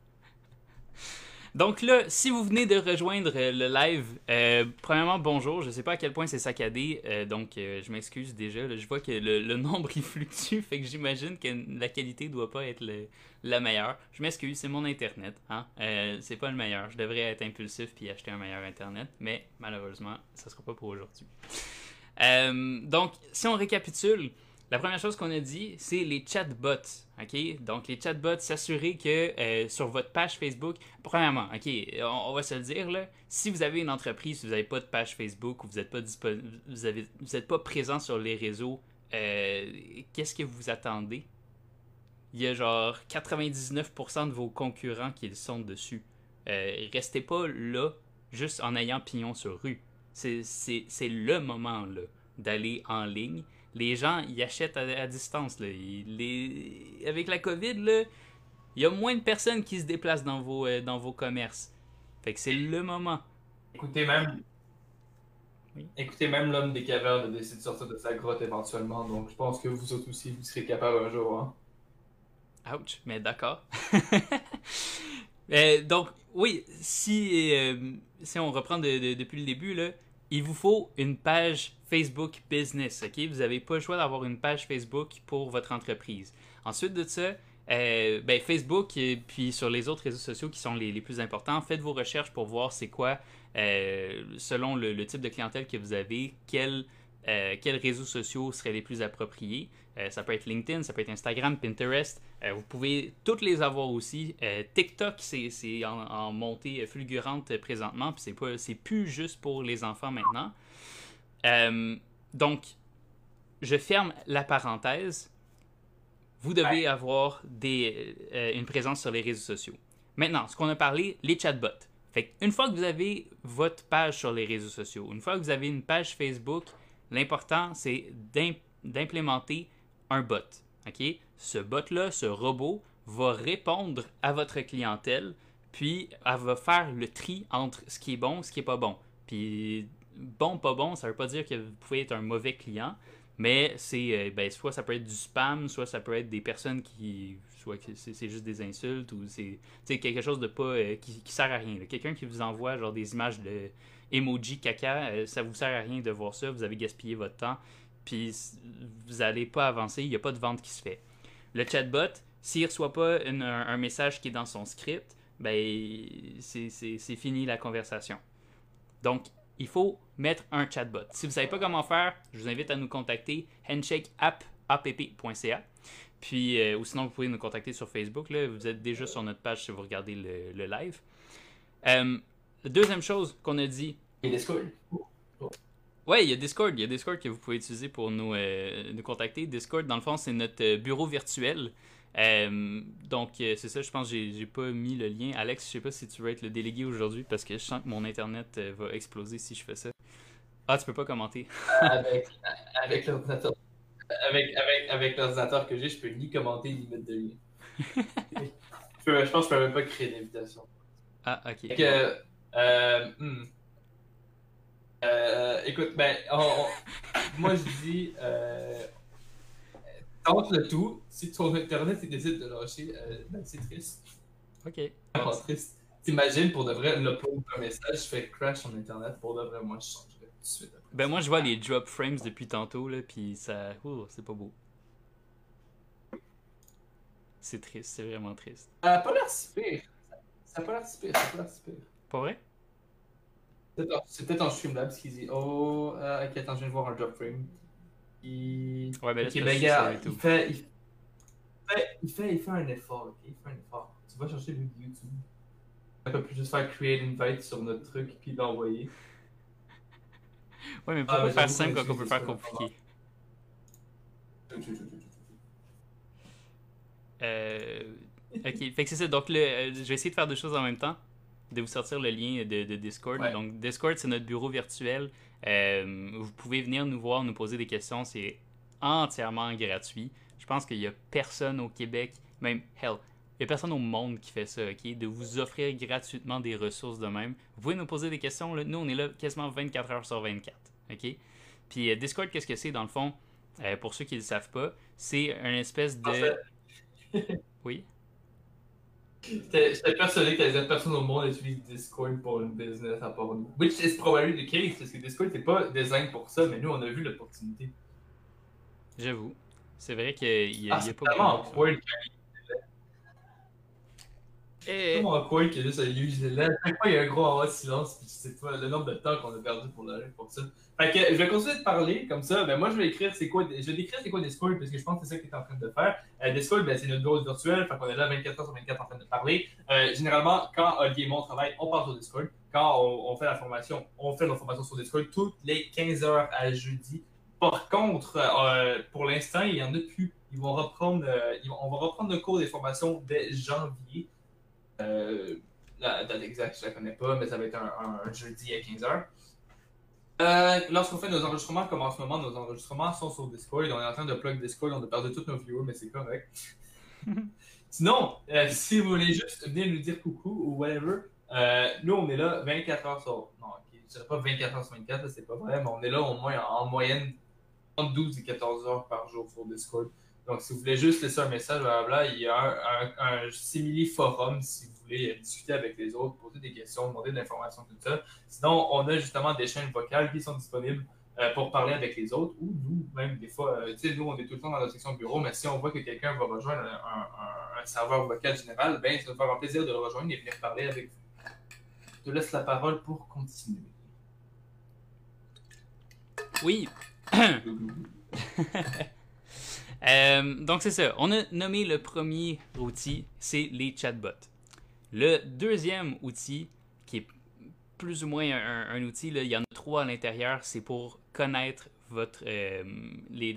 Donc là, si vous venez de rejoindre euh, le live, euh, premièrement, bonjour. Je sais pas à quel point c'est saccadé, euh, donc euh, je m'excuse déjà. je vois que le, nombre il fluctue, fait que j'imagine que la qualité doit pas être la meilleure. Je m'excuse, c'est mon internet. Hein? C'est pas le meilleur. Je devrais être impulsif puis acheter un meilleur internet, mais malheureusement, ça sera pas pour aujourd'hui. Donc, si on récapitule, la première chose qu'on a dit, c'est les chatbots. Donc, les chatbots, s'assurer que euh, sur votre page Facebook, premièrement, OK, on, va se le dire, là, si vous avez une entreprise, si vous n'avez pas de page Facebook ou vous n'êtes pas, vous vous pas présent sur les réseaux, euh, qu'est-ce que vous attendez? Il y a genre 99% de vos concurrents qui sont dessus. Euh, restez pas là juste en ayant pignon sur rue. C'est le moment là d'aller en ligne les gens ils achètent à, à distance. Là. Ils- les- Avec la COVID, là, il y a moins de personnes qui se déplacent dans vos, euh, dans vos commerces. Fait que c'est le moment. Écoutez même. Oui. Écoutez, même l'homme des cavernes a décidé de sortir de sa grotte éventuellement, donc je pense que vous autres aussi, vous serez capable un jour. Hein. Ouch, mais d'accord. Euh, donc, oui, si, euh, si on reprend de- de- depuis le début, là, il vous faut une page Facebook Business. ok? Vous n'avez pas le choix d'avoir une page Facebook pour votre entreprise. Ensuite de ça, euh, ben, Facebook et puis sur les autres réseaux sociaux qui sont les, plus importants, faites vos recherches pour voir c'est quoi, euh, selon le, le type de clientèle que vous avez, quel euh, quels réseaux sociaux seraient les plus appropriés? Euh, ça peut être LinkedIn, ça peut être Instagram, Pinterest. Euh, vous pouvez toutes les avoir aussi. TikTok, c'est en, en, montée fulgurante présentement, puis c'est plus juste pour les enfants maintenant. donc, je ferme la parenthèse. Vous devez avoir des, une présence sur les réseaux sociaux. Maintenant, ce qu'on a parlé, les chatbots. Fait une fois que vous avez votre page sur les réseaux sociaux, une fois que vous avez une page Facebook, l'important c'est d'implémenter un bot. Ce bot-là, ce robot, va répondre à votre clientèle, puis elle va faire le tri entre ce qui est bon et ce qui est pas bon. Puis bon, pas bon, ça veut pas dire que vous pouvez être un mauvais client, mais c'est euh, ben, soit ça peut être du spam, soit ça peut être des personnes qui soit c'est juste des insultes ou c'est quelque chose de pas euh, qui, qui, sert à rien. Quelqu'un qui vous envoie genre des images de emoji caca, euh, ça vous sert à rien de voir ça, vous avez gaspillé votre temps, puis vous n'allez pas avancer, il n'y a pas de vente qui se fait. Le chatbot, s'il ne reçoit pas un, message qui est dans son script, ben c'est fini la conversation. Donc, il faut mettre un chatbot. Si vous ne savez pas comment faire, je vous invite à nous contacter handshakeapp.ca. Puis, euh, ou sinon, vous pouvez nous contacter sur Facebook. Là. Vous êtes déjà sur notre page si vous regardez le, live. Euh, la deuxième chose qu'on a dit. Il y a Discord. Ouais, il y a Discord. Il y a Discord que vous pouvez utiliser pour nous, euh, nous contacter. Discord, dans le fond, c'est notre bureau virtuel. donc, c'est ça, je pense que j'ai pas mis le lien. Alex, je sais pas si tu veux être le délégué aujourd'hui parce que je sens que mon internet va exploser si je fais ça. Ah, tu peux pas commenter. avec avec l'ordinateur avec, avec, avec l'ordinateur que j'ai, je peux ni commenter ni mettre de lien. je, pense que je peux même pas créer d'invitation. Ah, ok. euh, hmm. euh, écoute, ben, moi je dis, euh, tente le tout. Si ton internet décide de lâcher, euh, ben, c'est triste. Ok. C'est triste. T'imagines pour de vrai, l'upload un message, je fais crash sur internet, pour de vrai, moi je changerais tout de suite. Ben moi je vois les drop frames depuis tantôt là, puis ça, oh, c'est pas beau. C'est triste, c'est vraiment triste. Ça a pas l'air si pire. Ça a pas l'air si pire, ça a pas l'air si pire. Pas vrai? C'est peut-être en Streamlabs qui dit Oh, euh, ok, attends, je viens de voir un drop frame. Il... Ouais, ben là, okay, ben, gars, il, fait, il, fait, il, fait, il fait un effort, ok? Il fait un effort. Tu vas chercher le YouTube. On peut plus juste faire create invite sur notre truc puis l'envoyer. Ouais, mais pourquoi ah, faire simple quand on peut faire compliqué? Euh, ok, fait que c'est ça. Donc, le, euh, je vais essayer de faire deux choses en même temps. De vous sortir le lien de, de Discord. Donc, Discord, c'est notre bureau virtuel. Euh, vous pouvez venir nous voir, nous poser des questions. C'est entièrement gratuit. Je pense qu'il n'y a personne au Québec, même, hell, il n'y a personne au monde qui fait ça, ok? De vous offrir gratuitement des ressources de même. Vous pouvez nous poser des questions. Nous, on est là quasiment 24 heures sur 24. OK? Puis euh, Discord, qu'est-ce que c'est dans le fond? Euh, pour ceux qui ne le savent pas, c'est une espèce de. oui? J'étais persuadé que les personnes au monde utilisent Discord pour une business à part nous. Which is probably the case, parce que Discord n'est pas design pour ça, mais nous, on a vu l'opportunité. J'avoue. C'est vrai qu'il n'y a, ah, y a pas C'est tellement awkward que juste use là. Chaque fois, il y a un gros en silence, puis sais pas le nombre de temps qu'on a perdu pour, le, pour ça. Fait que je vais continuer de parler comme ça. Ben, moi, je vais écrire c'est quoi, je vais décrire c'est quoi Discord, parce que je pense que c'est ça que tu en train de faire. Euh, Discord, ben, c'est notre bureau virtuel, fait qu'on est là 24 h sur 24 en train de parler. Euh, généralement, quand Olivier et moi travaille, on parle sur Discord. Quand on, fait la formation, on fait la formation sur Discord toutes les 15 heures à jeudi. Par contre, euh, pour l'instant, il y en a plus. Ils vont reprendre, vont, on va reprendre le cours des formations dès janvier. Euh, la date exacte, je la connais pas, mais ça va être un, jeudi à 15h. Euh, lorsqu'on fait nos enregistrements, comme en ce moment, nos enregistrements sont sur Discord. On est en train de plug Discord, on a perdu tous nos viewers, mais c'est correct. Sinon, euh, si vous voulez juste venir nous dire coucou ou whatever, nous on est là 24 h sur. Non, je je dirais pas 24 h sur 24, c'est pas vrai, mais on est là au moins en, moyenne entre 12 et 14 heures par jour sur Discord. Donc, si vous voulez juste laisser un message, il y a un, un, simili forum si vous voulez discuter avec les autres, poser des questions, demander de l'information, tout ça. Sinon, on a justement des chaînes vocales qui sont disponibles euh, pour parler avec les autres ou nous, même des fois, euh, tu sais, nous, on est tout le temps dans la section bureau, mais si on voit que quelqu'un va rejoindre un, serveur vocal général, ben, ça va faire un plaisir de le rejoindre et venir parler avec vous. Je te laisse la parole pour continuer. Oui, Euh, donc, c'est ça. On a nommé le premier outil, c'est les chatbots. Le deuxième outil, qui est plus ou moins un, outil, il y en a trois à l'intérieur, c'est pour connaître votre, euh, les,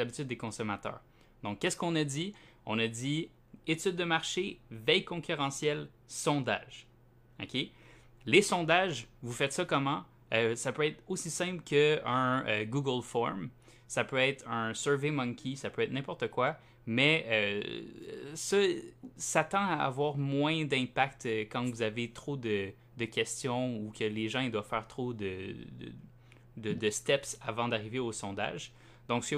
habitudes des consommateurs. Donc, qu'est-ce qu'on a dit? On a dit études de marché, veille concurrentielle, sondage. OK? Les sondages, vous faites ça comment? Euh, ça peut être aussi simple qu'un Google Form, ça peut être un Survey Monkey, ça peut être n'importe quoi, mais euh, ça, tend à avoir moins d'impact quand vous avez trop de, questions ou que les gens doivent faire trop de, steps avant d'arriver au sondage. Donc, ce,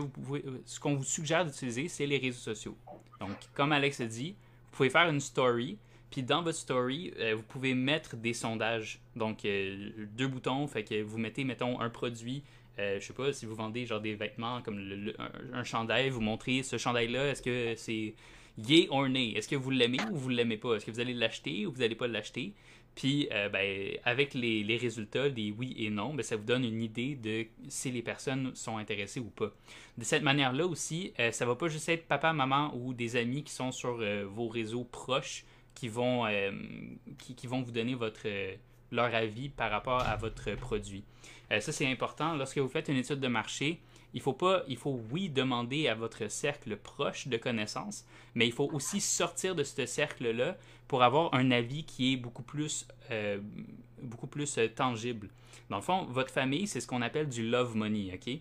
qu'on vous suggère d'utiliser, c'est les réseaux sociaux. Donc, comme Alex a dit, vous pouvez faire une story, puis dans votre story, euh, vous pouvez mettre des sondages. Donc, euh, deux boutons, fait que vous mettez, mettons, un produit. Euh, je sais pas, si vous vendez genre des vêtements comme un, chandail, vous montrez ce chandail-là, est-ce que c'est yay or nay? Est-ce que vous l'aimez ou vous l'aimez pas? Est-ce que vous allez l'acheter ou vous n'allez pas l'acheter? Puis, ben, avec les, les, résultats des oui et non, ben, ça vous donne une idée de si les personnes sont intéressées ou pas. De cette manière-là aussi, ça va pas juste être papa, maman ou des amis qui sont sur vos réseaux proches qui vont, euh, qui, vont vous donner votre, euh, leur avis par rapport à votre produit. Euh, ça, c'est important. Lorsque vous faites une étude de marché, il faut pas, il faut oui demander à votre cercle proche de connaissances, mais il faut aussi sortir de ce cercle-là pour avoir un avis qui est beaucoup plus, beaucoup plus tangible. Dans le fond, votre famille, c'est ce qu'on appelle du love money, ok?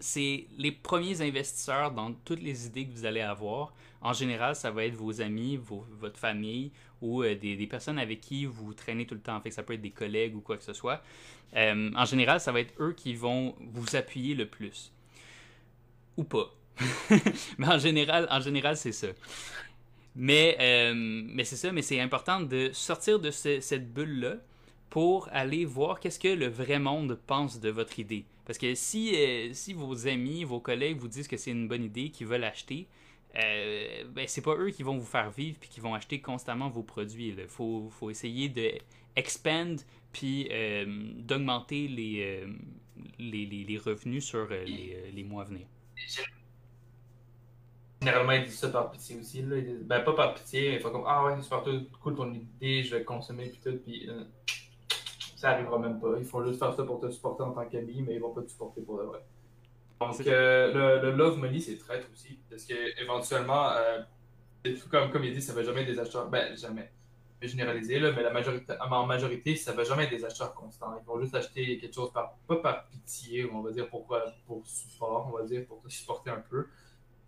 c'est les premiers investisseurs dans toutes les idées que vous allez avoir. En général, ça va être vos amis, votre famille ou euh, des, personnes avec qui vous traînez tout le temps. Fait, ça peut être des collègues ou quoi que ce soit. Euh, en général, ça va être eux qui vont vous appuyer le plus. Ou pas. mais en général, en général c'est ça. Mais, euh, mais c'est ça, mais c'est important de sortir de cette bulle-là pour aller voir qu'est-ce que le vrai monde pense de votre idée. Parce que si, si vos amis, vos collègues vous disent que c'est une bonne idée, qu'ils veulent acheter, euh, ben, c'est pas eux qui vont vous faire vivre puis qui vont acheter constamment vos produits. Il faut, essayer de expand puis euh, d'augmenter les, euh, les, les, revenus sur euh, les, mois à venir. Généralement, ils disent ça par pitié aussi. Là. ben, pas par pitié, il faut comme Ah ouais, c'est super cool ton idée, je vais consommer puis tout. Puis, ça arrivera même pas. Ils font juste faire ça pour te supporter en tant qu'ami, mais ils vont pas te supporter pour le vrai. Donc, euh, le, love money, c'est traître aussi. Parce qu'éventuellement, euh, comme, comme il dit, ça ne va jamais être des acheteurs. Ben, jamais. Je vais généraliser, là, mais la majorité, en majorité, ça ne va jamais être des acheteurs constants. Ils vont juste acheter quelque chose, par, pas par pitié, on va dire pour, pour support, on va dire, pour te supporter un peu.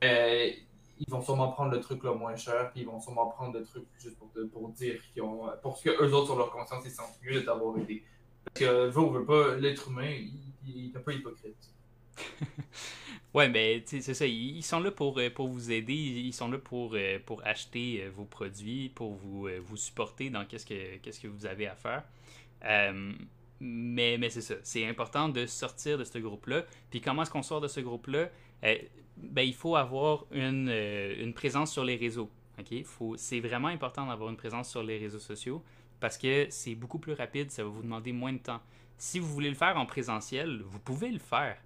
ils vont sûrement prendre le truc le moins cher, puis ils vont sûrement prendre le truc juste pour, pour dire qu'ils ont. Pour ce qu'eux autres, sur leur conscience, ils sentent mieux de t'avoir aidé. Parce que, veut ou veut pas, l'être humain, il n'est pas hypocrite. ouais, mais c'est ça. Ils sont là pour, euh, pour vous aider. Ils sont là pour, euh, pour acheter euh, vos produits, pour vous, vous supporter dans qu'est-ce que, que vous avez à faire. mais mais c'est ça. C'est important de sortir de ce groupe-là. Puis comment est-ce qu'on sort de ce groupe-là? ben, il faut avoir une, une présence sur les réseaux. Okay? C'est vraiment important d'avoir une présence sur les réseaux sociaux parce que c'est beaucoup plus rapide, ça va vous demander moins de temps. Si vous voulez le faire en présentiel, vous pouvez le faire.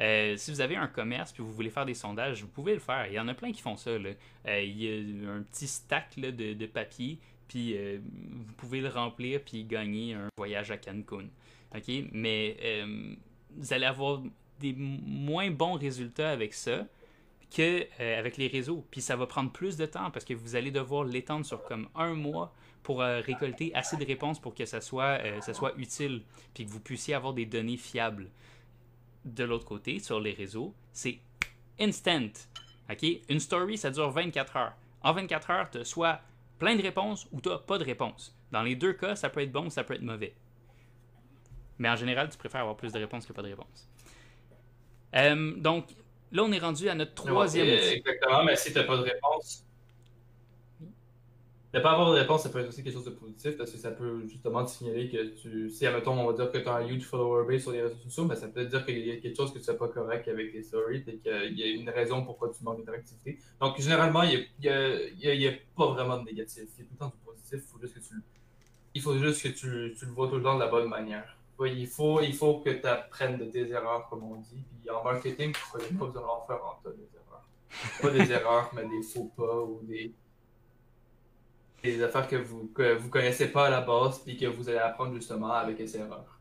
Euh, si vous avez un commerce puis vous voulez faire des sondages, vous pouvez le faire. Il y en a plein qui font ça. Euh, il y a un petit stack de, papier, puis euh, vous pouvez le remplir puis gagner un voyage à Cancun. Mais vous allez avoir des moins bons résultats avec ça que avec les réseaux. Puis ça va prendre plus de temps parce que vous allez devoir l'étendre sur comme un mois pour récolter assez de réponses pour que ça soit, ça soit utile, puis que vous puissiez avoir des données fiables de l'autre côté, sur les réseaux, c'est instant. OK? Une story, ça dure 24 heures. En 24 heures, tu as soit plein de réponses ou tu n'as pas de réponses. Dans les deux cas, ça peut être bon ou ça peut être mauvais. Mais en général, tu préfères avoir plus de réponses que pas de réponses. Euh, donc, là, on est rendu à notre troisième Exactement, mais si tu n'as pas de réponse, ne pas avoir de réponse, ça peut être aussi quelque chose de positif parce que ça peut justement te signaler que tu. Si, admettons, on va dire que tu as un huge follower base sur les réseaux sociaux, mais ça peut dire qu'il y a quelque chose que tu fais pas correct avec tes stories et qu'il y a une raison pourquoi tu manques d'interactivité. Donc, généralement, il n'y a, a, a, pas vraiment de négatif. Il y a tout le temps du positif. Faut juste que tu, il faut juste que tu, tu le vois tout le temps de la bonne manière. il, faut, il faut que tu apprennes de tes erreurs, comme on dit. Puis en marketing, tu n'as pas besoin d'en faire en tas des erreurs. Pas des erreurs, mais des faux pas ou des, des affaires que vous que vous connaissez pas à la base puis que vous allez apprendre justement avec ces erreurs.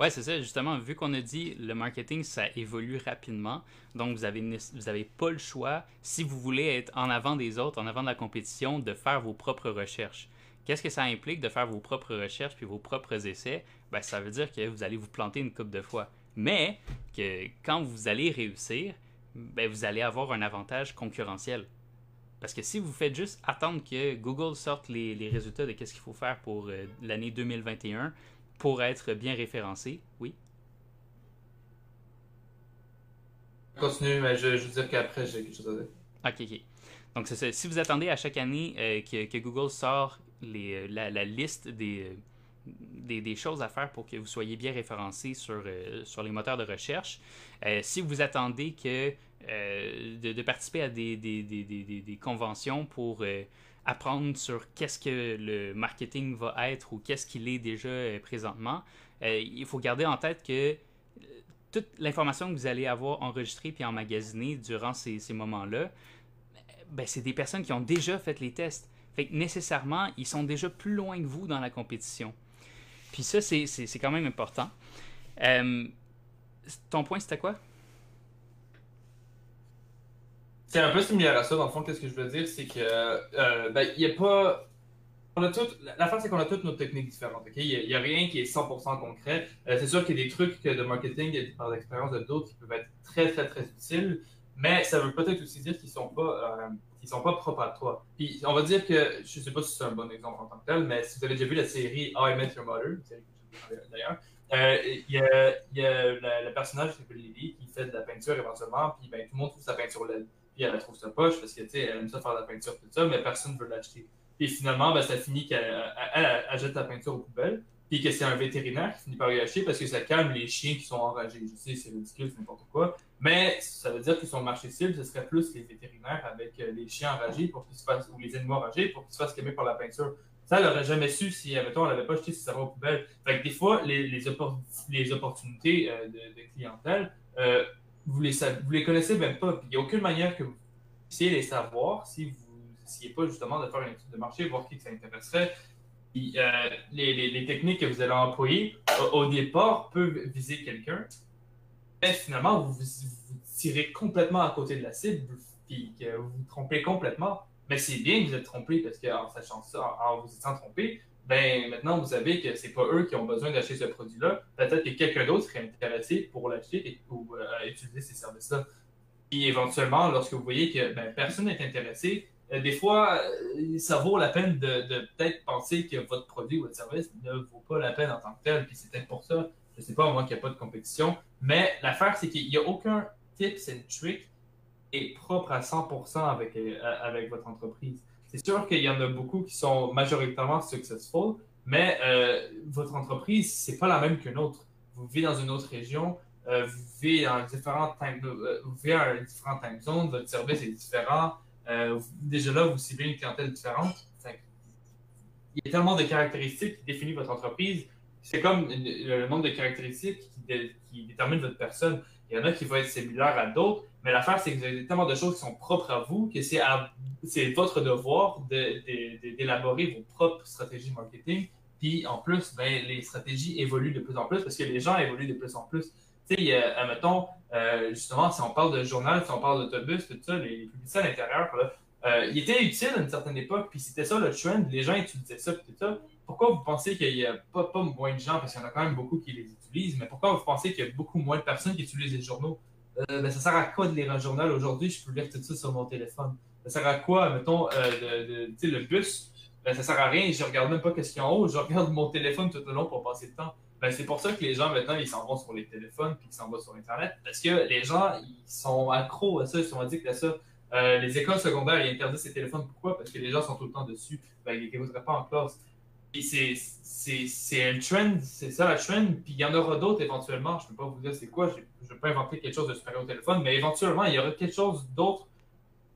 Ouais, c'est ça, justement, vu qu'on a dit le marketing, ça évolue rapidement, donc vous avez, vous avez pas le choix, si vous voulez être en avant des autres, en avant de la compétition, de faire vos propres recherches. Qu'est-ce que ça implique de faire vos propres recherches puis vos propres essais? Ben, ça veut dire que vous allez vous planter une coupe de fois. Mais que quand vous allez réussir, ben, vous allez avoir un avantage concurrentiel. Parce que si vous faites juste attendre que Google sorte les, les résultats de qu'est-ce qu'il faut faire pour euh, l'année 2021, pour être bien référencé, oui. Continue, mais je, je veux dire qu'après, j'ai quelque chose à dire. Ok, ok. Donc, c'est ça. Si vous attendez à chaque année euh, que, que, Google sort les, euh, la, la, liste des, euh, des, choses à faire pour que vous soyez bien référencé sur, euh, sur les moteurs de recherche, euh, si vous attendez que euh, de, participer à des, des, des conventions pour apprendre sur qu'est-ce que le marketing va être ou qu'est-ce qu'il est déjà présentement, il faut garder en tête que toute l'information que vous allez avoir enregistrée puis emmagasinée durant ces, ces moments-là, ben, c'est des personnes qui ont déjà fait les tests. Fait que nécessairement, ils sont déjà plus loin que vous dans la compétition. Puis ça, c'est quand même important. Euh, ton point, c'était quoi? C'est un peu similaire à ça, dans le fond, qu'est-ce que je veux dire, c'est que, euh, ben, il n'y a pas. On a tout... L'affaire, c'est qu'on a toutes nos techniques différentes. Il n'y a, a, rien qui est 100% concret. Euh, c'est sûr qu'il y a des trucs de marketing, par l'expérience de d'autres, qui peuvent être très, très, très utiles, mais ça veut peut-être aussi dire qu'ils ne sont, pas, euh, qu'ils sont pas propres à toi. Puis, on va dire que, je sais pas si c'est un bon exemple en tant que tel, mais si vous avez déjà vu la série How I Met Your Mother, série que d'ailleurs, euh, il y a, y a le, personnage qui s'appelle Lily qui fait de la peinture éventuellement, puis ben, tout le monde trouve sa peinture laide puis elle trouve sa poche parce que, aime ça faire de la peinture, tout ça, mais personne ne veut l'acheter. Puis finalement, ben, ça finit qu'elle elle, elle, jette la peinture aux poubelles, puis que c'est un vétérinaire qui finit par y acheter parce que ça calme les chiens qui sont enragés. Je sais, c'est ridicule, c'est n'importe quoi, mais ça veut dire que son marché cible, ce serait plus les vétérinaires avec les chiens enragés pour qu'ils se fassent, ou les animaux enragés pour qu'ils se fassent calmer par la peinture. Ça, elle n'aurait jamais su si, mettons, elle n'avait pas acheté ses serveurs aux poubelles. Fait des fois, les, les, oppor les opportunités euh, de, clientèle, euh, vous les, vous les connaissez même pas. Il n'y a aucune manière que vous puissiez les savoir si vous n'essayez pas justement de faire une étude de marché, voir qui ça intéresserait. Et, euh, les, les, techniques que vous allez employer au, départ peuvent viser quelqu'un, mais finalement, vous, vous, tirez complètement à côté de la cible, puis vous vous trompez complètement. Mais c'est bien que vous êtes trompé parce qu'en sachant ça, en vous étant trompé, ben maintenant vous savez que c'est pas eux qui ont besoin d'acheter ce produit-là. Peut-être que quelqu'un d'autre serait intéressé pour l'acheter et pour euh, utiliser ces services-là. Puis éventuellement, lorsque vous voyez que ben, personne n'est intéressé, euh, des fois, euh, ça vaut la peine de, peut-être penser que votre produit ou votre service ne vaut pas la peine en tant que tel. Puis c'est peut-être pour ça, je sais pas, moi, qu'il n'y a pas de compétition. Mais l'affaire, c'est qu'il n'y a aucun tips and trick est propre à 100% avec, euh, avec votre entreprise. C'est sûr qu'il y en a beaucoup qui sont majoritairement successful, mais votre entreprise, c'est pas la même qu'une autre. Vous vivez dans une autre région, vous vivez dans différentes time, euh, time votre service est différent. Vous, déjà là, vous ciblez une clientèle différente. Il y a tellement de caractéristiques qui définissent votre entreprise. C'est comme le nombre de caractéristiques qui, dé, qui déterminent votre personne. Il y en a qui vont être similaires à d'autres, mais l'affaire, c'est que vous avez tellement de choses qui sont propres à vous que c'est, à, c'est votre devoir de, de, de, d'élaborer vos propres stratégies marketing. Puis en plus, ben, les stratégies évoluent de plus en plus parce que les gens évoluent de plus en plus. Tu sais, euh, euh, justement, si on parle de journal, si on parle d'autobus, tout ça, les, publicités à l'intérieur, euh, il était utile à une certaine époque, puis c'était ça le trend, les gens utilisaient ça, puis tout ça. Pourquoi vous pensez qu'il n'y a pas, moins de gens, parce qu'il y en a quand même beaucoup qui les utilisent, mais pourquoi vous pensez qu'il y a beaucoup moins de personnes qui utilisent les journaux? Ben, ça sert à quoi de lire un journal aujourd'hui? Je peux lire tout ça sur mon téléphone. Ça sert à quoi, mettons, de, le bus? Ben, ça sert à rien, je regarde même pas qu'est-ce qu'il y a en haut, je regarde mon téléphone tout le long pour passer le temps. Ben, c'est pour ça que les gens, maintenant, ils s'en vont sur les téléphones puis ils s'en vont sur Internet. Parce que les gens, ils sont accros à ça, ils sont addicts à ça. Euh, les écoles secondaires, ils interdisent ces téléphones. Pourquoi? Parce que les gens sont tout le temps dessus. Ben, ils n'écouteraient pas en classe. Et c'est un trend, c'est ça la trend. Puis il y en aura d'autres éventuellement. Je ne peux pas vous dire c'est quoi. Je ne vais pas inventer quelque chose de supérieur au téléphone. Mais éventuellement, il y aura quelque chose d'autre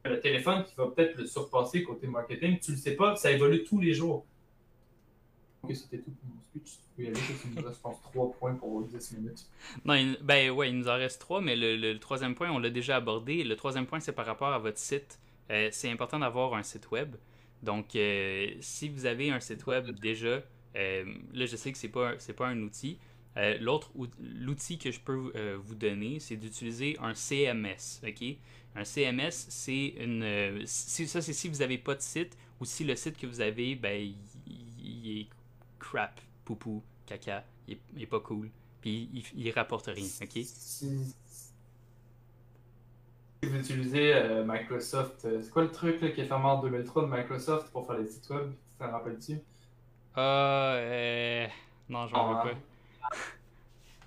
que le téléphone qui va peut-être le surpasser côté marketing. Tu ne le sais pas, ça évolue tous les jours. que c'était tout pour mon speech. Parce qu'il nous 3 points pour 10 minutes. Non, il- ben ouais, il nous en reste trois, mais le, le- troisième point, on l'a déjà abordé. Le troisième point, c'est par rapport à votre site. Euh, c'est important d'avoir un site web. Donc, euh, si vous avez un site web déjà, euh, là, je sais que c'est pas c'est pas un outil. L'autre, ou- l'outil que je peux vous donner, c'est d'utiliser un CMS. Ok, un CMS, c'est une, si, ça, c'est si vous n'avez pas de site ou si le site que vous avez, ben, il, il est crap, poupou, caca, il est, il est pas cool puis il, il rapporte rien, ok? Vous utilisez euh, Microsoft, euh, c'est quoi le truc là, qui est fermé en 2003 de Microsoft pour faire les sites web? Tu t'en rappelles-tu Ah, euh... Non, je m'en Ah. veux pas.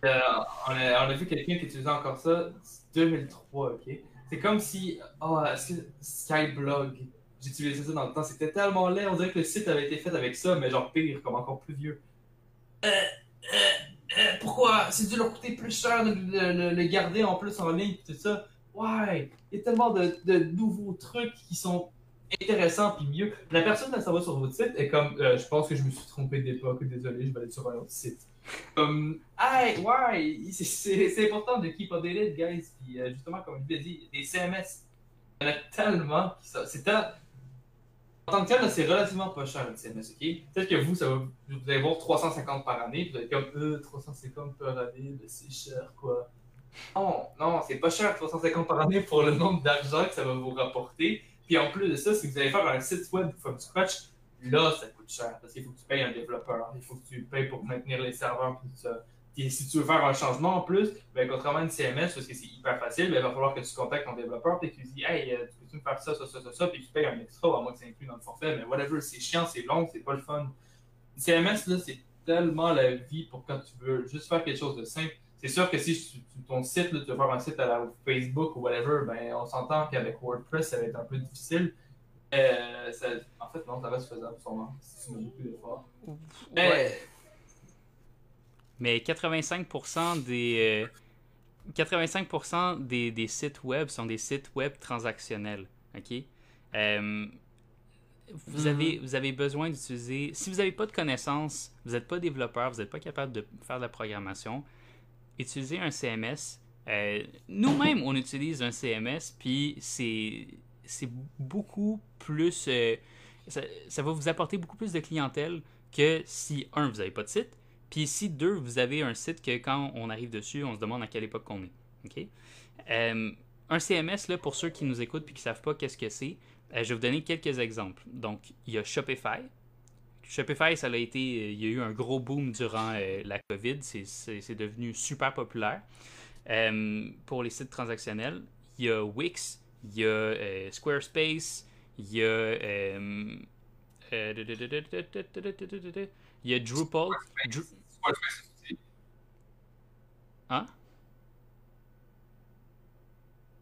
Euh, on, a, on a vu quelqu'un qui utilisait encore ça, c'est 2003, ok? C'est comme si, oh, est-ce que Skyblog, j'utilisais ça dans le temps, c'était tellement laid, on dirait que le site avait été fait avec ça, mais genre pire, comme encore plus vieux. Euh, euh, euh, pourquoi? C'est dû leur coûter plus cher de le, garder en plus en ligne, tout ça. Ouais, il y a tellement de, nouveaux trucs qui sont intéressants puis mieux. La personne ça va sur votre site est comme, je pense que je me suis trompé d'époque, désolé, je vais aller sur un autre site. Comme, hey, ouais, c'est- important de keep updated, guys. Puis justement, comme je l'ai dit, des CMS, il y en a tellement. qui sont- C'est tel- En tant que tel, c'est relativement pas cher, le CMS, ok? Peut-être que vous, vous allez voir 350 par année, vous allez comme, euh, 350 par année, c'est cher, quoi. Non, non, c'est pas cher, 350 par année pour le nombre d'argent que ça va vous rapporter. Puis en plus de ça, si vous allez faire un site web from scratch, là, ça coûte cher parce qu'il faut que tu payes un développeur, il faut que tu payes pour maintenir les serveurs, tout ça. Puis si tu veux faire un changement en plus, ben, contrairement à une CMS, parce que c'est hyper facile, ben, il va falloir que tu contactes ton développeur, puis que tu dis, hey, euh, tu peux-tu me faire ça, ça, ça, ça, ça, puis tu payes un extra, à moins que c'est inclus dans le forfait, mais whatever, c'est chiant, c'est long, c'est pas le fun. Une CMS, là, c'est tellement la vie pour quand tu veux juste faire quelque chose de simple. C'est sûr que si ton site, là, tu veux faire un site à la Facebook ou whatever, ben, on s'entend qu'avec WordPress, ça va être un peu difficile. Euh, ça- en fait, non, ça reste faisable sûrement, si tu mets beaucoup d'efforts. Mais- Ouais. Mais 85% des, euh, 85% des, des sites web sont des sites web transactionnels. OK? Euh, vous, Mhm. avez, vous avez besoin d'utiliser. Si vous n'avez pas de connaissances, vous n'êtes pas développeur, vous n'êtes pas capable de faire de la programmation, utilisez un CMS. Euh, Nous-mêmes, on utilise un CMS, puis c'est c'est beaucoup plus. euh, ça, ça va vous apporter beaucoup plus de clientèle que si, un, vous n'avez pas de site, puis si, deux, vous avez un site que quand on arrive dessus, on se demande à quelle époque qu'on est. Euh, un CMS, là, pour ceux qui nous écoutent et qui ne savent pas qu'est-ce que c'est, euh, je vais vous donner quelques exemples. Donc, il y a Shopify. Shopify, ça a été, euh, il y a eu un gros boom durant euh, la COVID. C'est- devenu super populaire. Euh, pour les sites transactionnels, il y a Wix, il y a euh, Squarespace, il y a euh, euh, il y a Drupal. Dru-. Hein?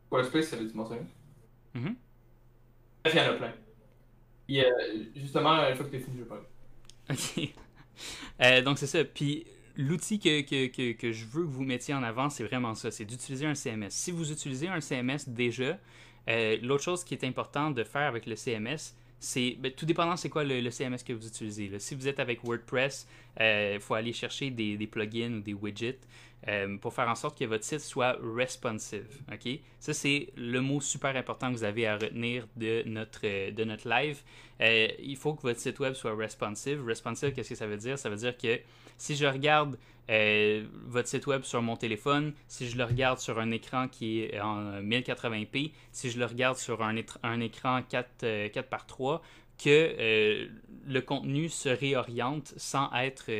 Squarespace, ça veut tu mentionner? Mhm. Bref, il y en a plein. Et, euh, justement, une fois que t'es fini, je vais parler. OK. Euh, donc, c'est ça. Puis, l'outil que, que, que, que je veux que vous mettiez en avant, c'est vraiment ça. C'est d'utiliser un CMS. Si vous utilisez un CMS déjà, euh, l'autre chose qui est importante de faire avec le CMS, c'est, ben, tout dépendant c'est quoi le, CMS que vous utilisez. Si vous êtes avec WordPress, il faut aller chercher des plugins ou des widgets euh, pour faire en sorte que votre site soit responsive. ok? Ça, c'est le mot super important que vous avez à retenir de notre, euh, de notre live. Euh, il faut que votre site web soit responsive. Responsive, qu'est-ce que ça veut dire? Ça veut dire que si je regarde votre site web sur mon téléphone, si je le regarde sur un écran qui est en 1080p, si je le regarde sur un, un écran 4, euh, 4 par 3, que le contenu se réoriente sans être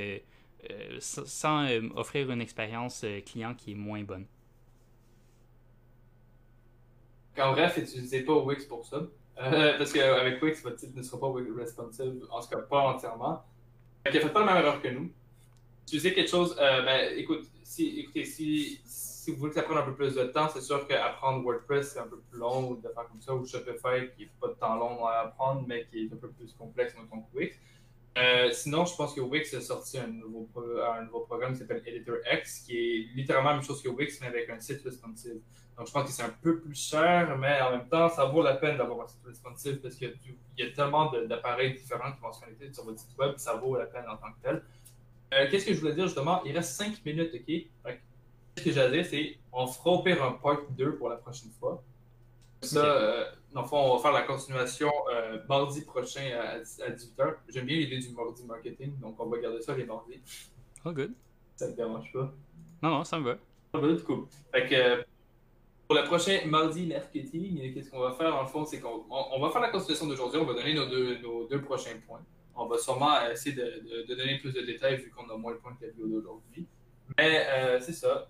euh, sans euh, offrir une expérience euh, client qui est moins bonne. En bref, utilisez pas Wix pour ça. Parce qu'avec Wix, votre site ne sera pas responsive, en tout cas pas entièrement. Que faites pas la même erreur que nous. Utilisez quelque chose, ben écoute, si, écoutez, si, si vous voulez que ça prenne un peu plus de temps, c'est sûr qu'apprendre WordPress c'est un peu plus long ou de faire comme ça, ou Shopify qui n'est pas de temps long à apprendre, mais qui est un peu plus complexe mettons, que Wix. Euh, sinon, je pense que Wix a sorti un nouveau, un nouveau programme qui s'appelle Editor X, qui est littéralement la même chose que Wix, mais avec un site responsive. Donc, je pense que c'est un peu plus cher, mais en même temps, ça vaut la peine d'avoir un site responsive parce qu'il y, a tellement d'appareils différents qui vont se connecter sur votre site web, ça vaut la peine en tant que tel. Euh, qu'est-ce que je voulais dire justement? Il reste 5 minutes, ok? Ce que à dire, c'est on fera pire un part 2 pour la prochaine fois. Ça, euh, dans le fond, on va faire la continuation euh, mardi prochain à, 18h. J'aime bien l'idée du mardi marketing, donc on va garder ça les mardis. Oh, good. Ça te dérange pas? Non, non, ça me va. Ça va, cool. Fait que pour le prochain mardi marketing, qu'est-ce qu'on va faire? Dans le fond? C'est qu'on on, va faire la continuation d'aujourd'hui, on va donner nos deux, nos deux prochains points. On va sûrement essayer de, de, donner plus de détails vu qu'on a moins de points que la vidéo d'aujourd'hui. Mais euh, c'est ça.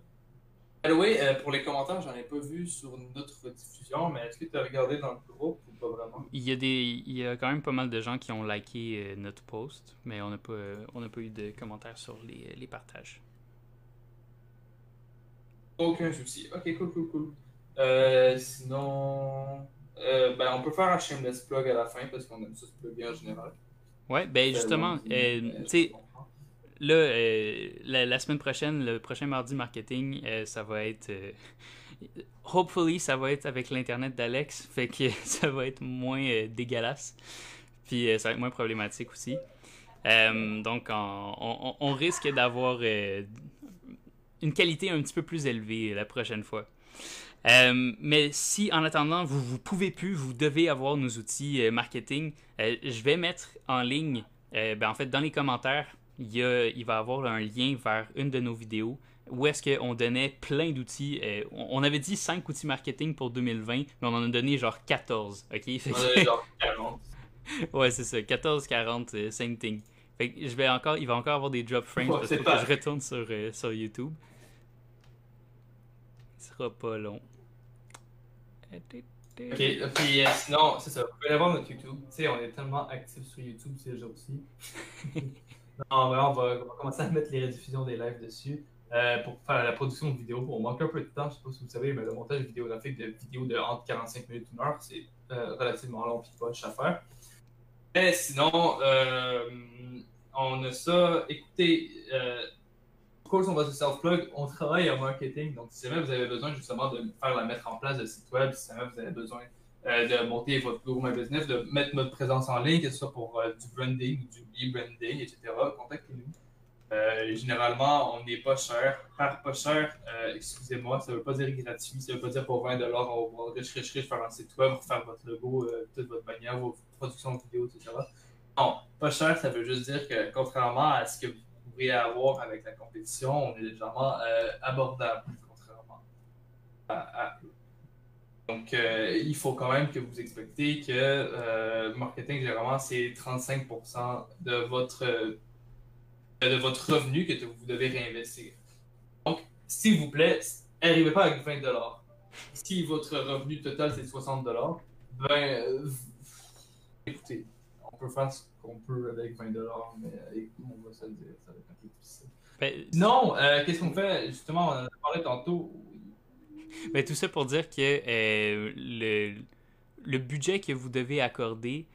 Anyway, euh, pour les commentaires, j'en ai pas vu sur notre diffusion, mais est-ce que tu as regardé dans le groupe ou pas vraiment? Il y a, des, il y a quand même pas mal de gens qui ont liké euh, notre post, mais on n'a pas, on pas eu de commentaires sur les, les partages. Aucun souci. Ok, cool, cool, cool. Euh, sinon, euh, ben, on peut faire un shameless plug à la fin parce qu'on aime ça se plugger en général. Ouais, ben justement, euh, tu sais, là, la, semaine prochaine, le prochain mardi marketing, ça va être. hopefully, ça va être avec l'internet d'Alex, fait que ça va être moins dégueulasse. Puis ça va être moins problématique aussi. donc, on, risque d'avoir une qualité un petit peu plus élevée la prochaine fois. Euh, mais si en attendant, vous ne pouvez plus, vous devez avoir nos outils euh, marketing, euh, je vais mettre en ligne, ben, en fait, dans les commentaires, il, y a, il va y avoir un lien vers une de nos vidéos où est-ce qu'on donnait plein d'outils. on avait dit 5 outils marketing pour 2020, mais on en a donné genre 14. OK? genre 40. ouais, c'est ça. 14, 40, same thing. Fait que je vais encore, il va encore avoir des drop frames parce que je retourne sur, sur YouTube. Ce sera pas long. Ok, puis euh, sinon, c'est ça. Vous pouvez aller voir notre YouTube. Tu sais, on est tellement actifs sur YouTube ces jours-ci. non, on va, commencer à mettre les rediffusions des lives dessus. Euh, pour faire la production de vidéos. On manque un peu de temps, je sais pas si vous savez, mais le montage vidéographique de vidéos de entre 45 minutes et 1 heure, c'est euh, relativement long et pas à faire. Mais sinon, on a ça. Écoutez, course, on va se self-plug, on travaille en marketing. Donc, si jamais vous avez besoin justement de faire la mettre en place de site web, si jamais vous avez besoin euh, de monter votre Google My Business, de mettre notre présence en ligne, que ce soit pour euh, du branding, du e-branding, etc., contactez-nous. Euh, généralement, on n'est pas cher. Faire pas cher, excusez-moi, ça ne veut pas dire gratuit, ça ne veut pas dire pour 20 on va riche, riche, faire un site web, faire votre logo, toute votre bannière, vos productions vidéo, etc. Non, pas cher, ça veut juste dire que contrairement à ce que vous pourriez avoir avec la compétition, on est légèrement abordable, contrairement à, eux. Donc, euh, il faut quand même que vous expectez que euh, marketing, généralement, c'est 35% de votre, de votre revenu que vous devez réinvestir. Donc, s'il vous plaît, n'arrivez pas avec 20 Si votre revenu total, c'est 60 ben, écoutez, on peut faire qu'on peut avec 20 mais euh, on va se le dire, ça va être un peu difficile. Ben, non, euh, qu'est-ce qu'on fait? Justement, on en a parlé tantôt. Ben, tout ça pour dire que euh, le, le budget que vous devez accorder,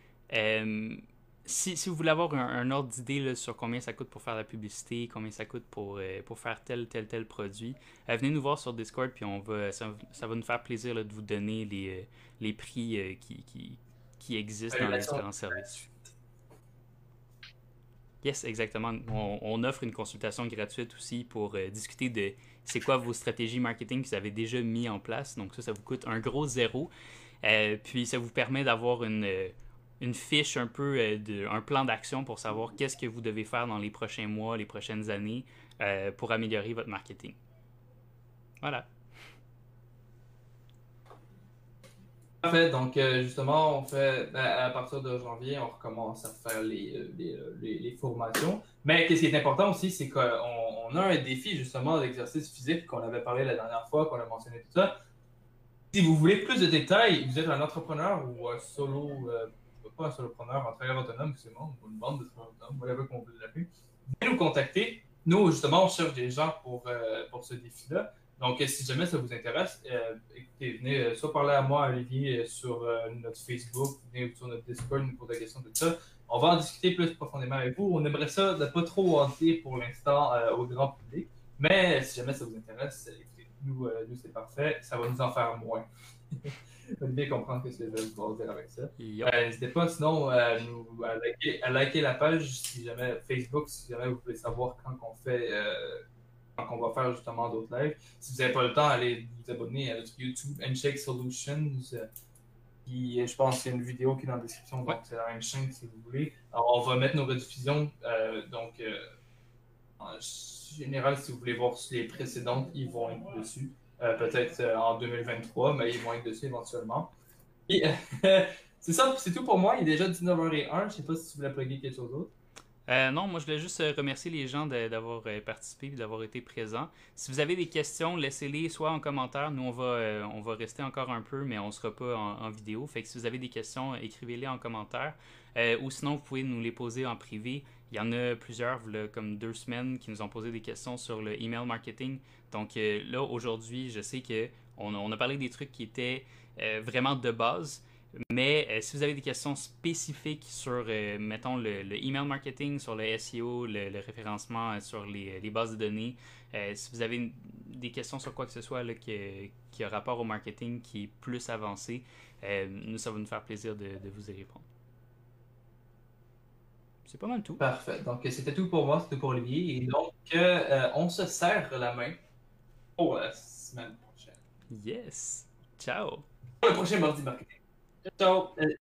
si, si, vous voulez avoir un, ordre d'idée sur combien ça coûte pour faire la publicité, combien ça coûte pour, pour faire tel, tel, tel produit, venez nous voir sur Discord, puis on va, ça, ça va nous faire plaisir de vous donner les, les prix qui, qui, qui existent dans les différents services. Yes, exactement. On, offre une consultation gratuite aussi pour euh, discuter de c'est quoi vos stratégies marketing que vous avez déjà mis en place? Donc ça, ça vous coûte un gros zéro. Euh, puis ça vous permet d'avoir une, euh, une fiche un peu, de, un plan d'action pour savoir qu'est-ce que vous devez faire dans les prochains mois, les prochaines années pour améliorer votre marketing. Voilà. Parfait. Donc, euh, justement, on fait, ben, à partir de janvier, on recommence à faire les, euh, euh, les, formations. Mais ce qui est important aussi, c'est qu'on on a un défi, justement, d'exercice physique qu'on avait parlé la dernière fois, qu'on a mentionné tout ça. Si vous voulez plus de détails, vous êtes un entrepreneur ou un solo, pas un solopreneur, un travailleur autonome, c'est bon, ou une bande de travailleurs autonomes, whatever qu'on veut l'appeler, venez nous contacter. Nous, justement, on cherche des gens pour, pour ce défi-là. Donc, si jamais ça vous intéresse, euh, écoutez, venez euh, soit parler à moi, à Olivier, euh, sur notre Facebook, venez sur notre Discord, nous poser des questions, tout ça. on va en discuter plus profondément avec vous. On aimerait ça de pas trop en dire pour l'instant au grand public. Mais si jamais ça vous intéresse, nous, nous c'est parfait. Ça va nous en faire moins. Vous bien comprendre ce que je veux dire avec ça. N'hésitez pas sinon à, nous, à liker, la page si jamais Facebook, si jamais vous voulez savoir quand on fait on va faire justement d'autres lives. Si vous n'avez pas le temps, allez vous abonner à notre YouTube Handshake Solutions. Qui, je pense qu'il y a une vidéo qui est dans la description, donc c'est la même chaîne si vous voulez. Alors, on va mettre nos rediffusions. Euh, donc, euh, en général, si vous voulez voir les précédentes, ils vont être dessus. Euh, peut-être en 2023, mais ils vont être dessus éventuellement. c'est ça, c'est tout pour moi. Il est déjà 19h01. Je ne sais pas si tu voulais plugger quelque chose d'autre. Euh, non, moi je voulais juste euh, remercier les gens d'avoir euh, participé et d'avoir été présents. Si vous avez des questions, laissez-les soit en commentaire. Nous, on va, on va rester encore un peu, mais on ne sera pas en, vidéo. Fait que si vous avez des questions, écrivez-les en commentaire. ou sinon, vous pouvez nous les poser en privé. Il y en a plusieurs, comme deux semaines, qui nous ont posé des questions sur le email marketing. Donc là, aujourd'hui, je sais qu'on on a parlé des trucs qui étaient vraiment de base. Mais euh, si vous avez des questions spécifiques sur, euh, mettons, le, email marketing, sur le SEO, le, référencement euh, sur les, bases de données, si vous avez des questions sur quoi que ce soit là, qui, qui, a rapport au marketing qui est plus avancé, nous, ça va nous faire plaisir de, vous y répondre. C'est pas mal tout. Parfait. Donc, c'était tout pour moi, c'était pour Olivier. Et donc, on se serre la main pour la semaine prochaine. Yes. Ciao. Pour le prochain mardi marketing. Ciao.